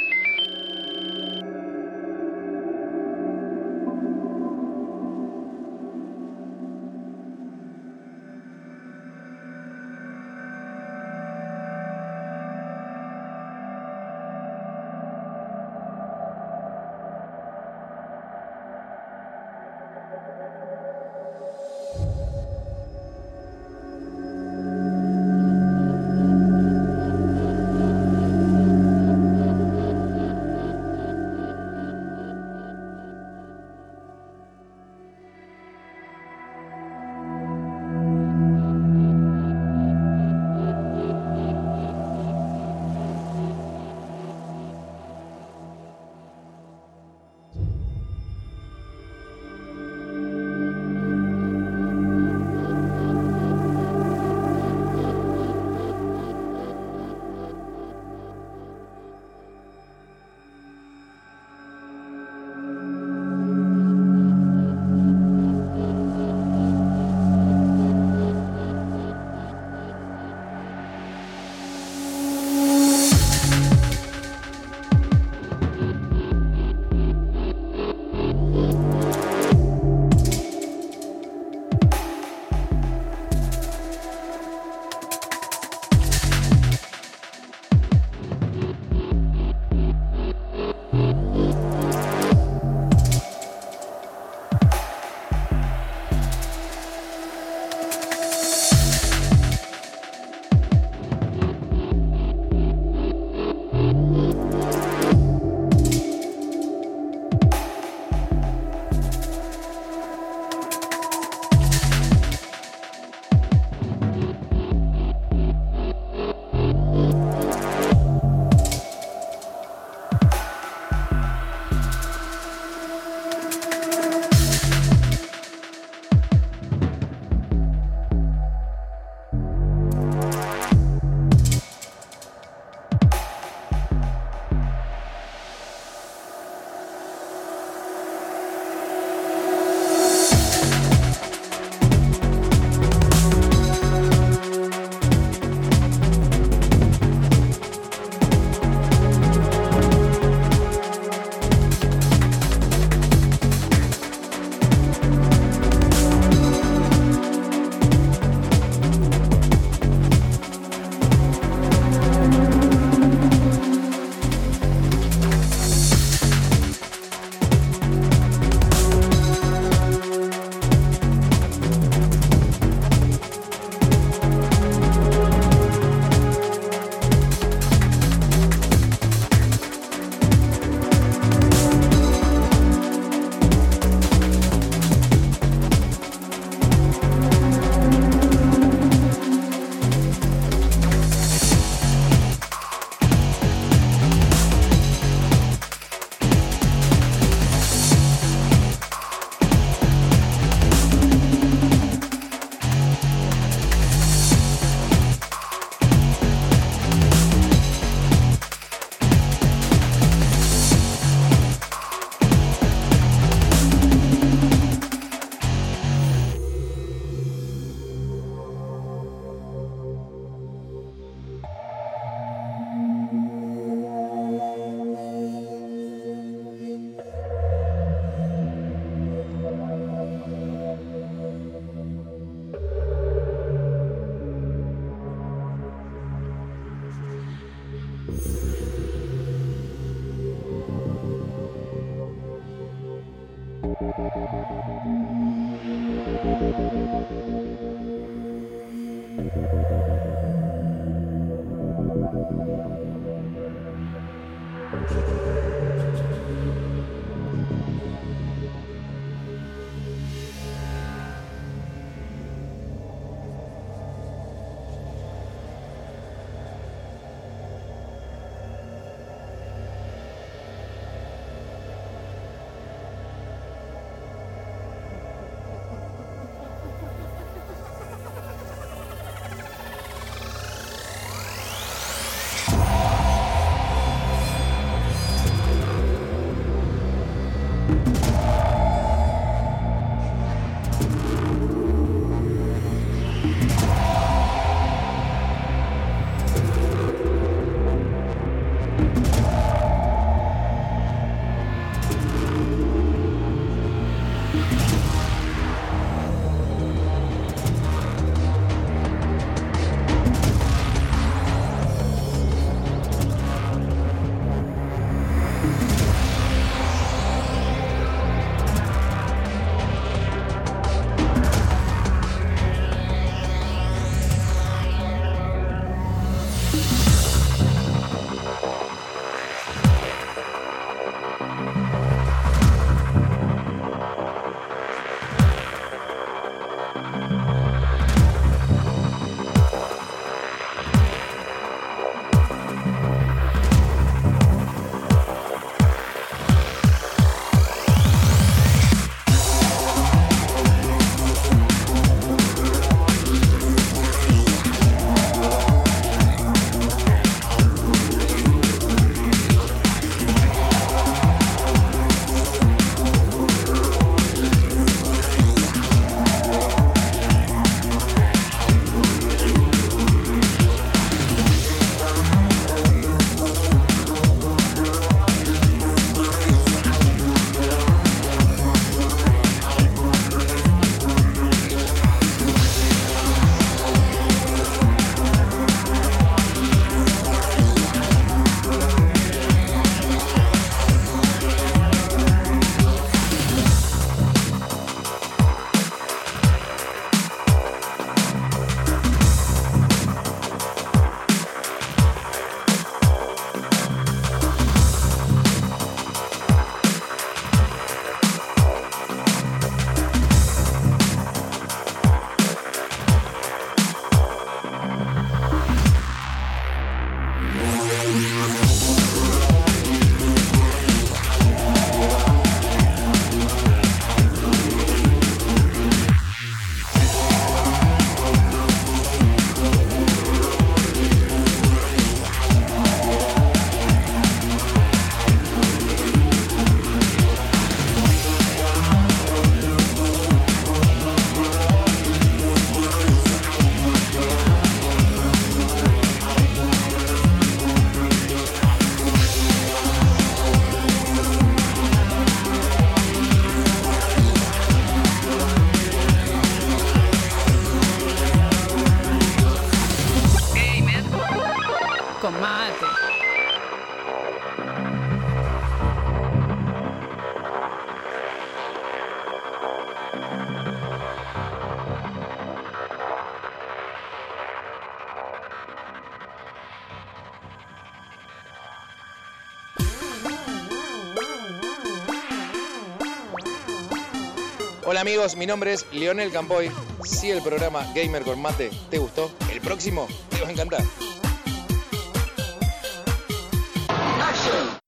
Amigos, mi nombre es Lionel Campoy. Si el programa Gamer con Mate te gustó, el próximo te va a encantar.